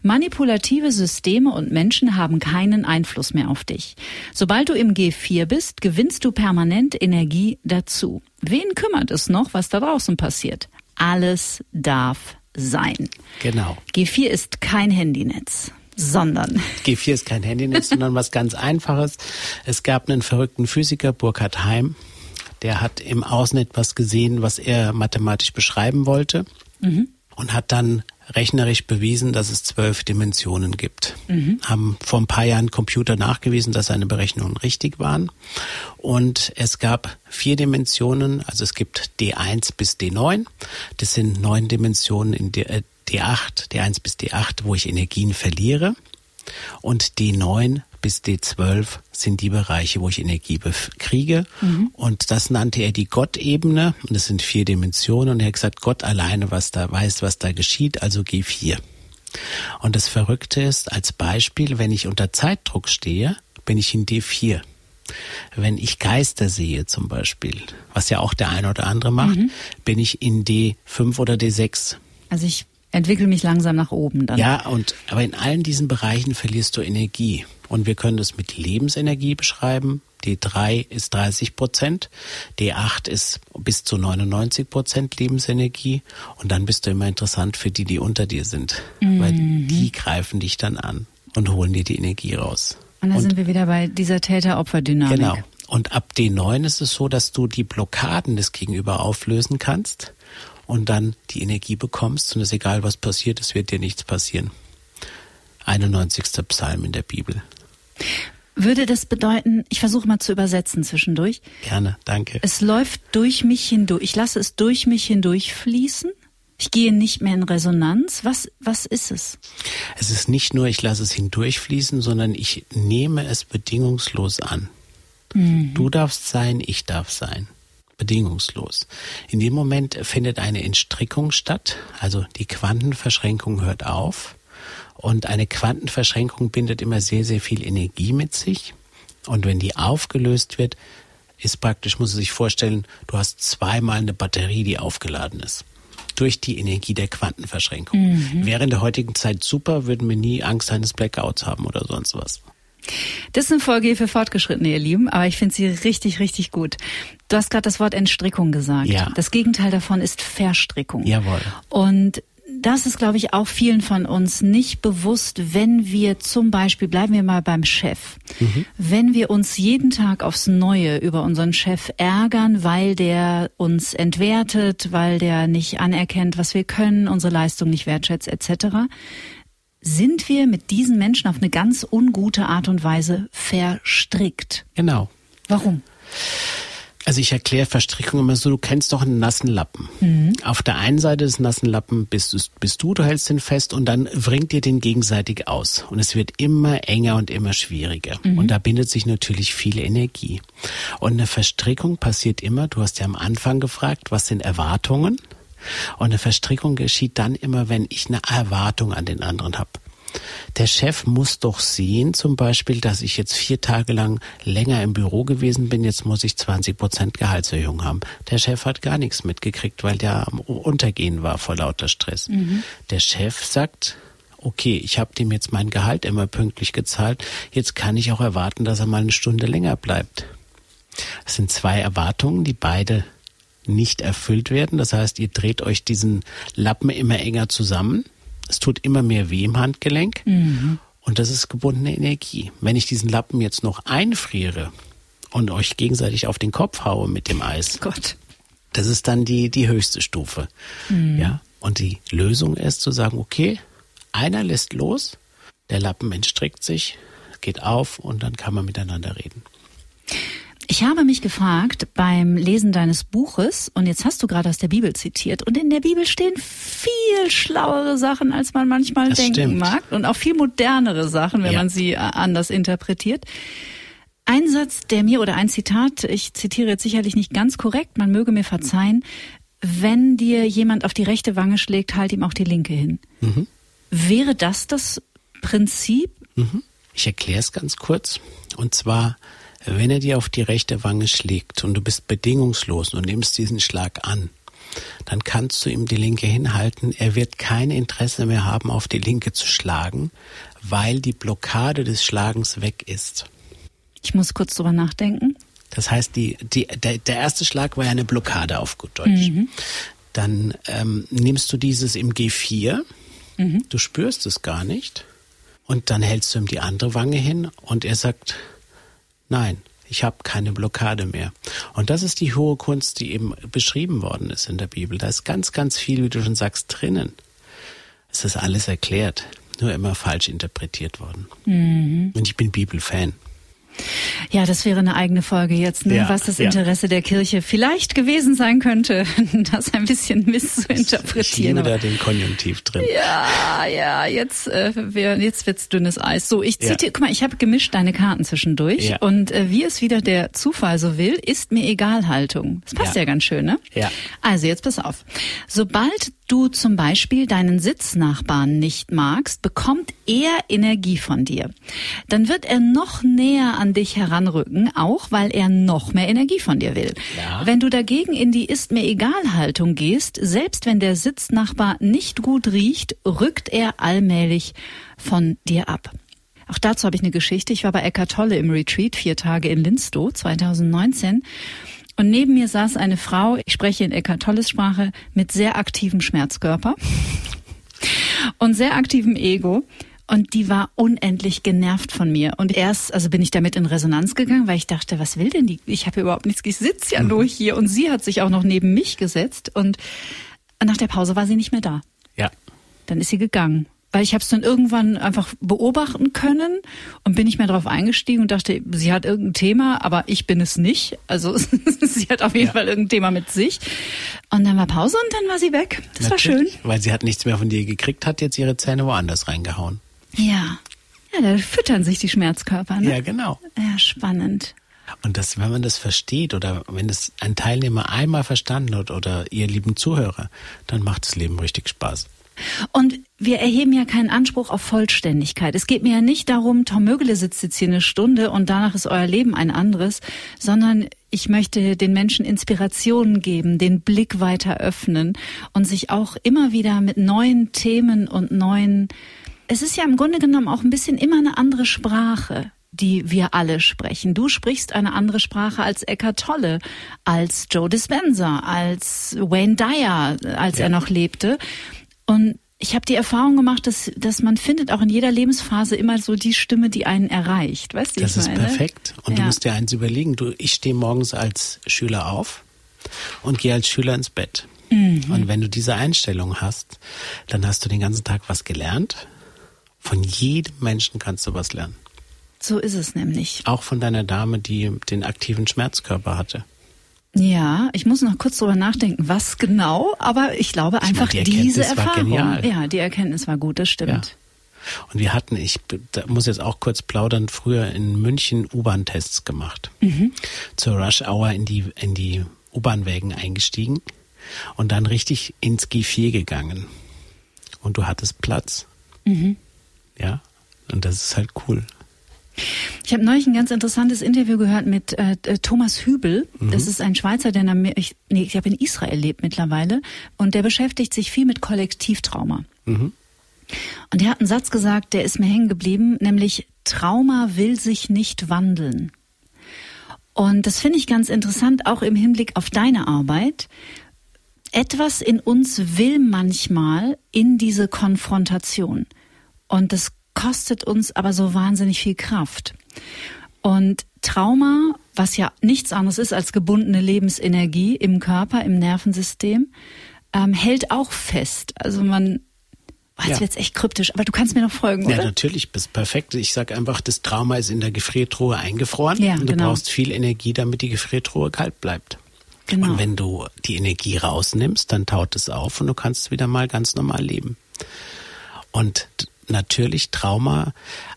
Speaker 3: Manipulative Systeme und Menschen haben keinen Einfluss mehr auf dich. Sobald du im G4 bist, gewinnst du permanent Energie dazu. Wen kümmert es noch, was da draußen passiert? Alles darf sein.
Speaker 1: Genau.
Speaker 3: G4 ist kein Handynetz sondern.
Speaker 1: G4 ist kein Handynetz, sondern was ganz Einfaches. Es gab einen verrückten Physiker, Burkhard Heim, der hat im Außen etwas gesehen, was er mathematisch beschreiben wollte mhm. und hat dann rechnerisch bewiesen, dass es zwölf Dimensionen gibt. Mhm. Haben vor ein paar Jahren Computer nachgewiesen, dass seine Berechnungen richtig waren. Und es gab vier Dimensionen, also es gibt D1 bis D9. Das sind neun Dimensionen in D8, äh, D1 bis D8, wo ich Energien verliere. Und D9 bis D12 sind die Bereiche, wo ich Energie kriege. Mhm. Und das nannte er die Gottebene. Und das sind vier Dimensionen. Und er hat gesagt, Gott alleine, was da weiß, was da geschieht, also G4. Und das Verrückte ist, als Beispiel, wenn ich unter Zeitdruck stehe, bin ich in D4. Wenn ich Geister sehe zum Beispiel, was ja auch der eine oder andere macht, mhm. bin ich in D5 oder D6.
Speaker 3: Also ich entwickle mich langsam nach oben dann.
Speaker 1: Ja, und aber in allen diesen Bereichen verlierst du Energie. Und wir können das mit Lebensenergie beschreiben. D3 ist 30 Prozent, D8 ist bis zu 99 Prozent Lebensenergie und dann bist du immer interessant für die, die unter dir sind, mhm. weil die greifen dich dann an und holen dir die Energie raus.
Speaker 3: Und da sind wir wieder bei dieser Täter-Opfer-Dynamik.
Speaker 1: Genau. Und ab D9 ist es so, dass du die Blockaden des Gegenüber auflösen kannst und dann die Energie bekommst und es egal, was passiert, es wird dir nichts passieren. 91. Psalm in der Bibel.
Speaker 3: Würde das bedeuten, ich versuche mal zu übersetzen zwischendurch.
Speaker 1: Gerne, danke.
Speaker 3: Es läuft durch mich hindurch. Ich lasse es durch mich hindurch fließen. Ich gehe nicht mehr in Resonanz. Was, was ist es?
Speaker 1: Es ist nicht nur, ich lasse es hindurchfließen, sondern ich nehme es bedingungslos an. Mhm. Du darfst sein, ich darf sein. Bedingungslos. In dem Moment findet eine Entstrickung statt, also die Quantenverschränkung hört auf und eine Quantenverschränkung bindet immer sehr, sehr viel Energie mit sich. Und wenn die aufgelöst wird, ist praktisch, muss man sich vorstellen, du hast zweimal eine Batterie, die aufgeladen ist. Durch die Energie der Quantenverschränkung. Mhm. Wäre in der heutigen Zeit super, würden wir nie Angst eines Blackouts haben oder sonst was.
Speaker 3: Das ist eine Folge für Fortgeschrittene, ihr Lieben, aber ich finde sie richtig, richtig gut. Du hast gerade das Wort Entstrickung gesagt.
Speaker 1: Ja.
Speaker 3: Das Gegenteil davon ist Verstrickung.
Speaker 1: Jawohl.
Speaker 3: Und das ist, glaube ich, auch vielen von uns nicht bewusst, wenn wir zum Beispiel, bleiben wir mal beim Chef, mhm. wenn wir uns jeden Tag aufs Neue über unseren Chef ärgern, weil der uns entwertet, weil der nicht anerkennt, was wir können, unsere Leistung nicht wertschätzt, etc., sind wir mit diesen Menschen auf eine ganz ungute Art und Weise verstrickt.
Speaker 1: Genau.
Speaker 3: Warum?
Speaker 1: Also ich erkläre Verstrickung immer so, du kennst doch einen nassen Lappen. Mhm. Auf der einen Seite des nassen Lappen bist, bist du, du hältst den fest und dann bringt ihr den gegenseitig aus. Und es wird immer enger und immer schwieriger. Mhm. Und da bindet sich natürlich viel Energie. Und eine Verstrickung passiert immer, du hast ja am Anfang gefragt, was sind Erwartungen? Und eine Verstrickung geschieht dann immer, wenn ich eine Erwartung an den anderen habe. Der Chef muss doch sehen, zum Beispiel, dass ich jetzt vier Tage lang länger im Büro gewesen bin, jetzt muss ich 20 Prozent Gehaltserhöhung haben. Der Chef hat gar nichts mitgekriegt, weil der am Untergehen war vor lauter Stress. Mhm. Der Chef sagt, okay, ich habe dem jetzt mein Gehalt immer pünktlich gezahlt, jetzt kann ich auch erwarten, dass er mal eine Stunde länger bleibt. Das sind zwei Erwartungen, die beide nicht erfüllt werden. Das heißt, ihr dreht euch diesen Lappen immer enger zusammen. Es tut immer mehr weh im Handgelenk. Mhm. Und das ist gebundene Energie. Wenn ich diesen Lappen jetzt noch einfriere und euch gegenseitig auf den Kopf haue mit dem Eis,
Speaker 3: Gott.
Speaker 1: das ist dann die, die höchste Stufe. Mhm. Ja. Und die Lösung ist zu sagen, okay, einer lässt los, der Lappen entstrickt sich, geht auf und dann kann man miteinander reden.
Speaker 3: Ich habe mich gefragt beim Lesen deines Buches, und jetzt hast du gerade aus der Bibel zitiert, und in der Bibel stehen viel schlauere Sachen, als man manchmal das denken stimmt. mag, und auch viel modernere Sachen, wenn ja. man sie äh, anders interpretiert. Ein Satz, der mir oder ein Zitat, ich zitiere jetzt sicherlich nicht ganz korrekt, man möge mir verzeihen, wenn dir jemand auf die rechte Wange schlägt, halt ihm auch die linke hin. Mhm. Wäre das das Prinzip?
Speaker 1: Mhm. Ich erkläre es ganz kurz. Und zwar, wenn er dir auf die rechte Wange schlägt und du bist bedingungslos und nimmst diesen Schlag an, dann kannst du ihm die linke hinhalten. Er wird kein Interesse mehr haben, auf die linke zu schlagen, weil die Blockade des Schlagens weg ist.
Speaker 3: Ich muss kurz drüber nachdenken.
Speaker 1: Das heißt, die, die, der, der erste Schlag war ja eine Blockade auf gut Deutsch. Mhm. Dann ähm, nimmst du dieses im G4, mhm. du spürst es gar nicht, und dann hältst du ihm die andere Wange hin und er sagt, Nein, ich habe keine Blockade mehr. Und das ist die hohe Kunst, die eben beschrieben worden ist in der Bibel. Da ist ganz, ganz viel, wie du schon sagst, drinnen. Es ist alles erklärt, nur immer falsch interpretiert worden. Mhm. Und ich bin Bibelfan.
Speaker 3: Ja, das wäre eine eigene Folge jetzt, ne? ja, was das Interesse ja. der Kirche vielleicht gewesen sein könnte, das ein bisschen misszuinterpretieren.
Speaker 1: Ich da den Konjunktiv drin.
Speaker 3: Ja, ja, jetzt, äh, wär, jetzt wird's dünnes Eis. So, ich zitiere, ja. guck mal, ich habe gemischt deine Karten zwischendurch ja. und äh, wie es wieder der Zufall so will, ist mir egal Haltung. Das passt ja, ja ganz schön, ne?
Speaker 1: Ja.
Speaker 3: Also jetzt pass auf. Sobald du zum Beispiel deinen Sitznachbarn nicht magst, bekommt er Energie von dir. Dann wird er noch näher an dich heran anrücken, auch weil er noch mehr Energie von dir will.
Speaker 1: Ja.
Speaker 3: Wenn du dagegen in die ist mir egal Haltung gehst, selbst wenn der Sitznachbar nicht gut riecht, rückt er allmählich von dir ab. Auch dazu habe ich eine Geschichte. Ich war bei Eckart Tolle im Retreat, vier Tage in Linstow 2019. Und neben mir saß eine Frau, ich spreche in Eckart Tolles Sprache, mit sehr aktivem Schmerzkörper und sehr aktivem Ego. Und die war unendlich genervt von mir. Und erst, also bin ich damit in Resonanz gegangen, weil ich dachte, was will denn die? Ich habe überhaupt nichts, ich sitze ja
Speaker 1: Mhm.
Speaker 3: nur hier. Und sie hat sich auch noch neben mich gesetzt. Und nach der Pause war sie nicht mehr da.
Speaker 1: Ja.
Speaker 3: Dann ist sie gegangen. Weil ich habe es dann irgendwann einfach beobachten können und bin nicht mehr darauf eingestiegen und dachte, sie hat irgendein Thema, aber ich bin es nicht. Also sie hat auf jeden
Speaker 1: Ja.
Speaker 3: Fall irgendein Thema mit sich. Und dann war Pause und dann war sie weg. Das war schön.
Speaker 1: Natürlich, Weil sie hat nichts mehr von dir gekriegt, hat jetzt ihre Zähne woanders reingehauen.
Speaker 3: Ja. Ja, da füttern sich die Schmerzkörper. Ne?
Speaker 1: Ja, genau.
Speaker 3: Ja, spannend.
Speaker 1: Und das, wenn man das versteht oder wenn das ein Teilnehmer einmal verstanden hat oder ihr lieben Zuhörer, dann macht das Leben richtig Spaß.
Speaker 3: Und wir erheben ja keinen Anspruch auf Vollständigkeit. Es geht mir ja nicht darum, Tom Mögele sitzt jetzt hier eine Stunde und danach ist euer Leben ein anderes, sondern ich möchte den Menschen Inspirationen geben, den Blick weiter öffnen und sich auch immer wieder mit neuen Themen und neuen, es ist ja im Grunde genommen auch ein bisschen immer eine andere Sprache die wir alle sprechen. Du sprichst eine andere Sprache als Eckhart Tolle, als Joe Dispenza, als Wayne Dyer, als
Speaker 1: Ja.
Speaker 3: er noch lebte. Und ich habe die Erfahrung gemacht, dass, dass man findet auch in jeder Lebensphase immer so die Stimme, die einen erreicht. Weißt du,
Speaker 1: Das ist
Speaker 3: meine?
Speaker 1: perfekt. Und du
Speaker 3: Ja.
Speaker 1: musst dir eins überlegen. Du, ich stehe morgens als Schüler auf und gehe als Schüler ins Bett.
Speaker 3: Mhm.
Speaker 1: Und wenn du diese Einstellung hast, dann hast du den ganzen Tag was gelernt. Von jedem Menschen kannst du was lernen.
Speaker 3: So ist es nämlich.
Speaker 1: Auch von deiner Dame, die den aktiven Schmerzkörper hatte.
Speaker 3: Ja, ich muss noch kurz drüber nachdenken, was genau, aber ich glaube
Speaker 1: meine,
Speaker 3: einfach
Speaker 1: die Erkenntnis
Speaker 3: diese Erfahrung. Ja, die Erkenntnis war gut, das stimmt.
Speaker 1: Und wir hatten, ich da muss jetzt auch kurz plaudern, früher in München U-Bahn-Tests gemacht. Zur Rush Hour in die, in die U-Bahn-Wägen eingestiegen und dann richtig ins G4 gegangen. Und du hattest Platz. Ja. Und das ist halt cool.
Speaker 3: Ich habe neulich ein ganz interessantes Interview gehört mit äh, äh, Thomas Hübel. Das ist ein Schweizer, der in, Amer ich, nee, ich in Israel lebt mittlerweile. Und der beschäftigt sich viel mit Kollektivtrauma. Und der hat einen Satz gesagt, der ist mir hängen geblieben, nämlich Trauma will sich nicht wandeln. Und das finde ich ganz interessant, auch im Hinblick auf deine Arbeit. Etwas in uns will manchmal in diese Konfrontation. Und das kostet uns aber so wahnsinnig viel Kraft. Und Trauma, was ja nichts anderes ist als gebundene Lebensenergie im Körper, im Nervensystem, ähm, hält auch fest. Also man, oh, jetzt
Speaker 1: Ja.
Speaker 3: wird's echt kryptisch, aber du kannst mir noch folgen,
Speaker 1: Ja,
Speaker 3: oder?
Speaker 1: natürlich, bist perfekt. Ich sag einfach, das Trauma ist in der Gefriertruhe eingefroren
Speaker 3: Ja,
Speaker 1: und du
Speaker 3: genau.
Speaker 1: brauchst viel Energie, damit die Gefriertruhe kalt bleibt.
Speaker 3: Genau.
Speaker 1: Und wenn du die Energie rausnimmst, dann taut es auf und du kannst wieder mal ganz normal leben. Und natürlich Trauma,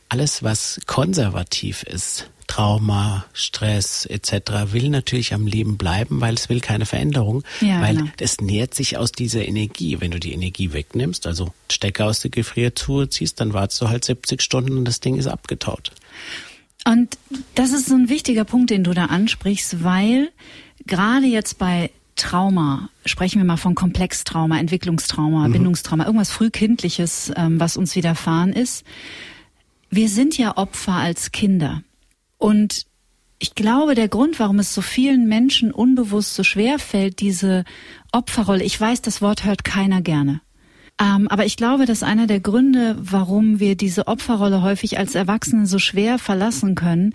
Speaker 1: alles was konservativ ist, Trauma, Stress etc. will natürlich am Leben bleiben, weil es will keine Veränderung,
Speaker 3: Ja,
Speaker 1: weil
Speaker 3: genau.
Speaker 1: es nährt sich aus dieser Energie. Wenn du die Energie wegnimmst, also Stecker aus der Gefriertruhe ziehst, dann wartest du halt 70 Stunden und das Ding ist abgetaut.
Speaker 3: Und das ist so ein wichtiger Punkt, den du da ansprichst, weil gerade jetzt bei Trauma, sprechen wir mal von Komplextrauma, Entwicklungstrauma, Bindungstrauma, irgendwas Frühkindliches, ähm, was uns widerfahren ist. Wir sind ja Opfer als Kinder. Und ich glaube, der Grund, warum es so vielen Menschen unbewusst so schwer fällt, diese Opferrolle, ich weiß, das Wort hört keiner gerne. Ähm, aber ich glaube, dass einer der Gründe, warum wir diese Opferrolle häufig als Erwachsene so schwer verlassen können,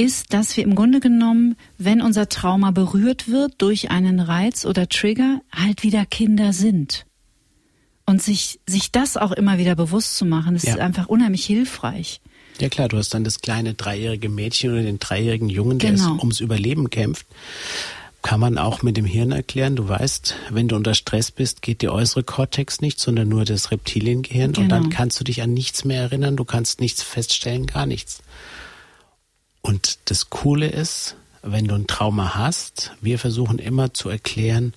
Speaker 3: ist, dass wir im Grunde genommen, wenn unser Trauma berührt wird durch einen Reiz oder Trigger, halt wieder Kinder sind. Und sich, sich das auch immer wieder bewusst zu machen, ist
Speaker 1: Ja.
Speaker 3: einfach unheimlich hilfreich.
Speaker 1: Ja klar, du hast dann das kleine dreijährige Mädchen oder den dreijährigen Jungen, der
Speaker 3: Genau.
Speaker 1: ums Überleben kämpft. Kann man auch mit dem Hirn erklären. Du weißt, wenn du unter Stress bist, geht der äußere Kortex nicht, sondern nur das Reptiliengehirn. Und dann
Speaker 3: Genau.
Speaker 1: kannst du dich an nichts mehr erinnern, du kannst nichts feststellen, gar nichts. Und das Coole ist, wenn du ein Trauma hast, wir versuchen immer zu erklären,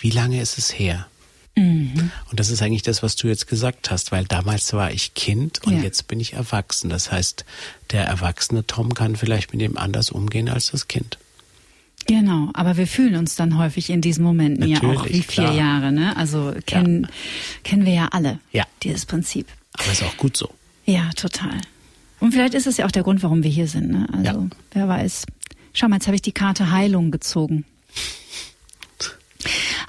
Speaker 1: wie lange ist es her? Mhm. Und das ist eigentlich das, was du jetzt gesagt hast, weil damals war ich Kind und ja. jetzt bin ich erwachsen. Das heißt, der erwachsene Tom kann vielleicht mit dem anders umgehen als das Kind.
Speaker 3: Genau, aber wir fühlen uns dann häufig in diesen Momenten Natürlich, ja auch wie vier klar. Jahre, ne? Also kennen, ja. kennen wir ja alle ja. dieses Prinzip.
Speaker 1: Aber ist auch gut so.
Speaker 3: Ja, total. Und vielleicht ist es ja auch der Grund, warum wir hier sind. Ne? Also ja. wer weiß. Schau mal, jetzt habe ich die Karte Heilung gezogen.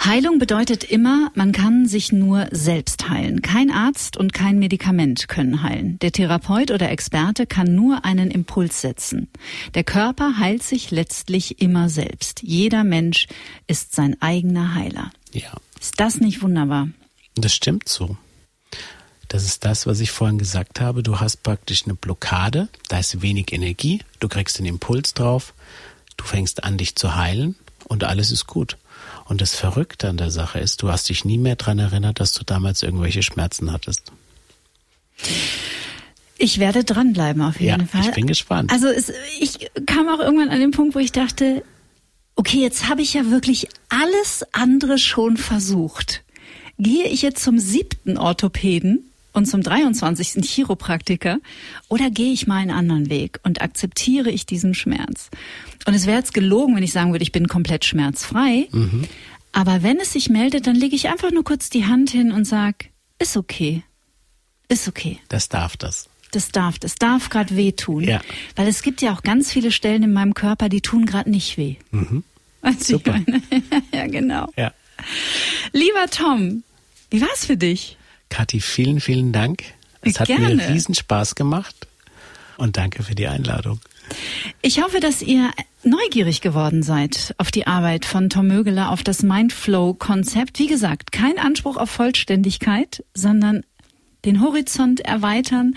Speaker 3: Heilung bedeutet immer, man kann sich nur selbst heilen. Kein Arzt und kein Medikament können heilen. Der Therapeut oder Experte kann nur einen Impuls setzen. Der Körper heilt sich letztlich immer selbst. Jeder Mensch ist sein eigener Heiler. Ja. Ist das nicht wunderbar?
Speaker 1: Das stimmt so. Das ist das, was ich vorhin gesagt habe. Du hast praktisch eine Blockade, da ist wenig Energie, du kriegst den Impuls drauf, du fängst an, dich zu heilen und alles ist gut. Und das Verrückte an der Sache ist, du hast dich nie mehr daran erinnert, dass du damals irgendwelche Schmerzen hattest.
Speaker 3: Ich werde dranbleiben auf jeden ja, Fall.
Speaker 1: Ich bin gespannt.
Speaker 3: Also es, ich kam auch irgendwann an den Punkt, wo ich dachte, okay, jetzt habe ich ja wirklich alles andere schon versucht. Gehe ich jetzt zum siebten Orthopäden und zum 23. Chiropraktiker oder gehe ich mal einen anderen Weg und akzeptiere ich diesen Schmerz? Und es wäre jetzt gelogen, wenn ich sagen würde, ich bin komplett schmerzfrei. Mhm. Aber wenn es sich meldet, dann lege ich einfach nur kurz die Hand hin und sage, ist okay. Ist okay.
Speaker 1: Das darf das.
Speaker 3: Das darf, das darf gerade wehtun. Ja. Weil es gibt ja auch ganz viele Stellen in meinem Körper, die tun gerade nicht weh. Mhm. Super. ja, genau. Ja. Lieber Tom, wie war es für dich?
Speaker 1: Kathi, vielen, vielen Dank. Es hat Gerne. mir riesen Spaß gemacht und danke für die Einladung.
Speaker 3: Ich hoffe, dass ihr neugierig geworden seid auf die Arbeit von Tom Mögeler, auf das Mindflow-Konzept. Wie gesagt, kein Anspruch auf Vollständigkeit, sondern den Horizont erweitern.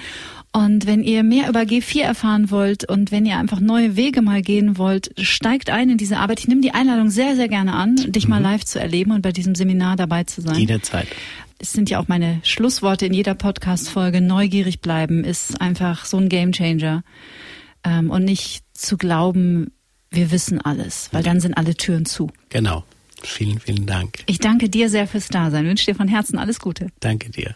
Speaker 3: Und wenn ihr mehr über G4 erfahren wollt und wenn ihr einfach neue Wege mal gehen wollt, steigt ein in diese Arbeit. Ich nehme die Einladung sehr, sehr gerne an, dich mhm. mal live zu erleben und bei diesem Seminar dabei zu sein.
Speaker 1: Jederzeit
Speaker 3: es sind ja auch meine Schlussworte in jeder Podcast-Folge, neugierig bleiben ist einfach so ein Gamechanger. Ähm, und nicht zu glauben, wir wissen alles, weil dann sind alle Türen zu.
Speaker 1: Genau. Vielen, vielen Dank.
Speaker 3: Ich danke dir sehr fürs Dasein. Wünsche dir von Herzen alles Gute.
Speaker 1: Danke dir.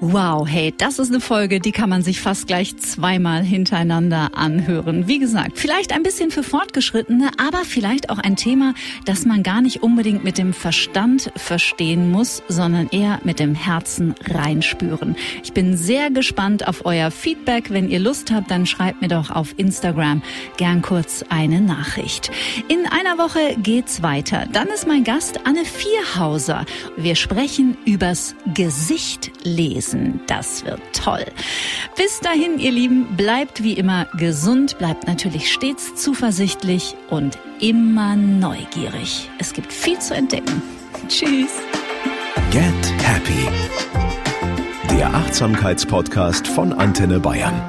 Speaker 3: Wow, hey, das ist eine Folge, die kann man sich fast gleich zweimal hintereinander anhören. Wie gesagt, vielleicht ein bisschen für Fortgeschrittene, aber vielleicht auch ein Thema, das man gar nicht unbedingt mit dem Verstand verstehen muss, sondern eher mit dem Herzen reinspüren. Ich bin sehr gespannt auf euer Feedback. Wenn ihr Lust habt, dann schreibt mir doch auf Instagram gern kurz eine Nachricht. In einer Woche geht's weiter. Dann ist mein Gast Anne Vierhauser. Wir sprechen übers Gesicht lesen lesen. Das wird toll. Bis dahin, ihr Lieben, bleibt wie immer gesund, bleibt natürlich stets zuversichtlich und immer neugierig. Es gibt viel zu entdecken. Tschüss.
Speaker 2: Get Happy. Der Achtsamkeitspodcast von Antenne Bayern.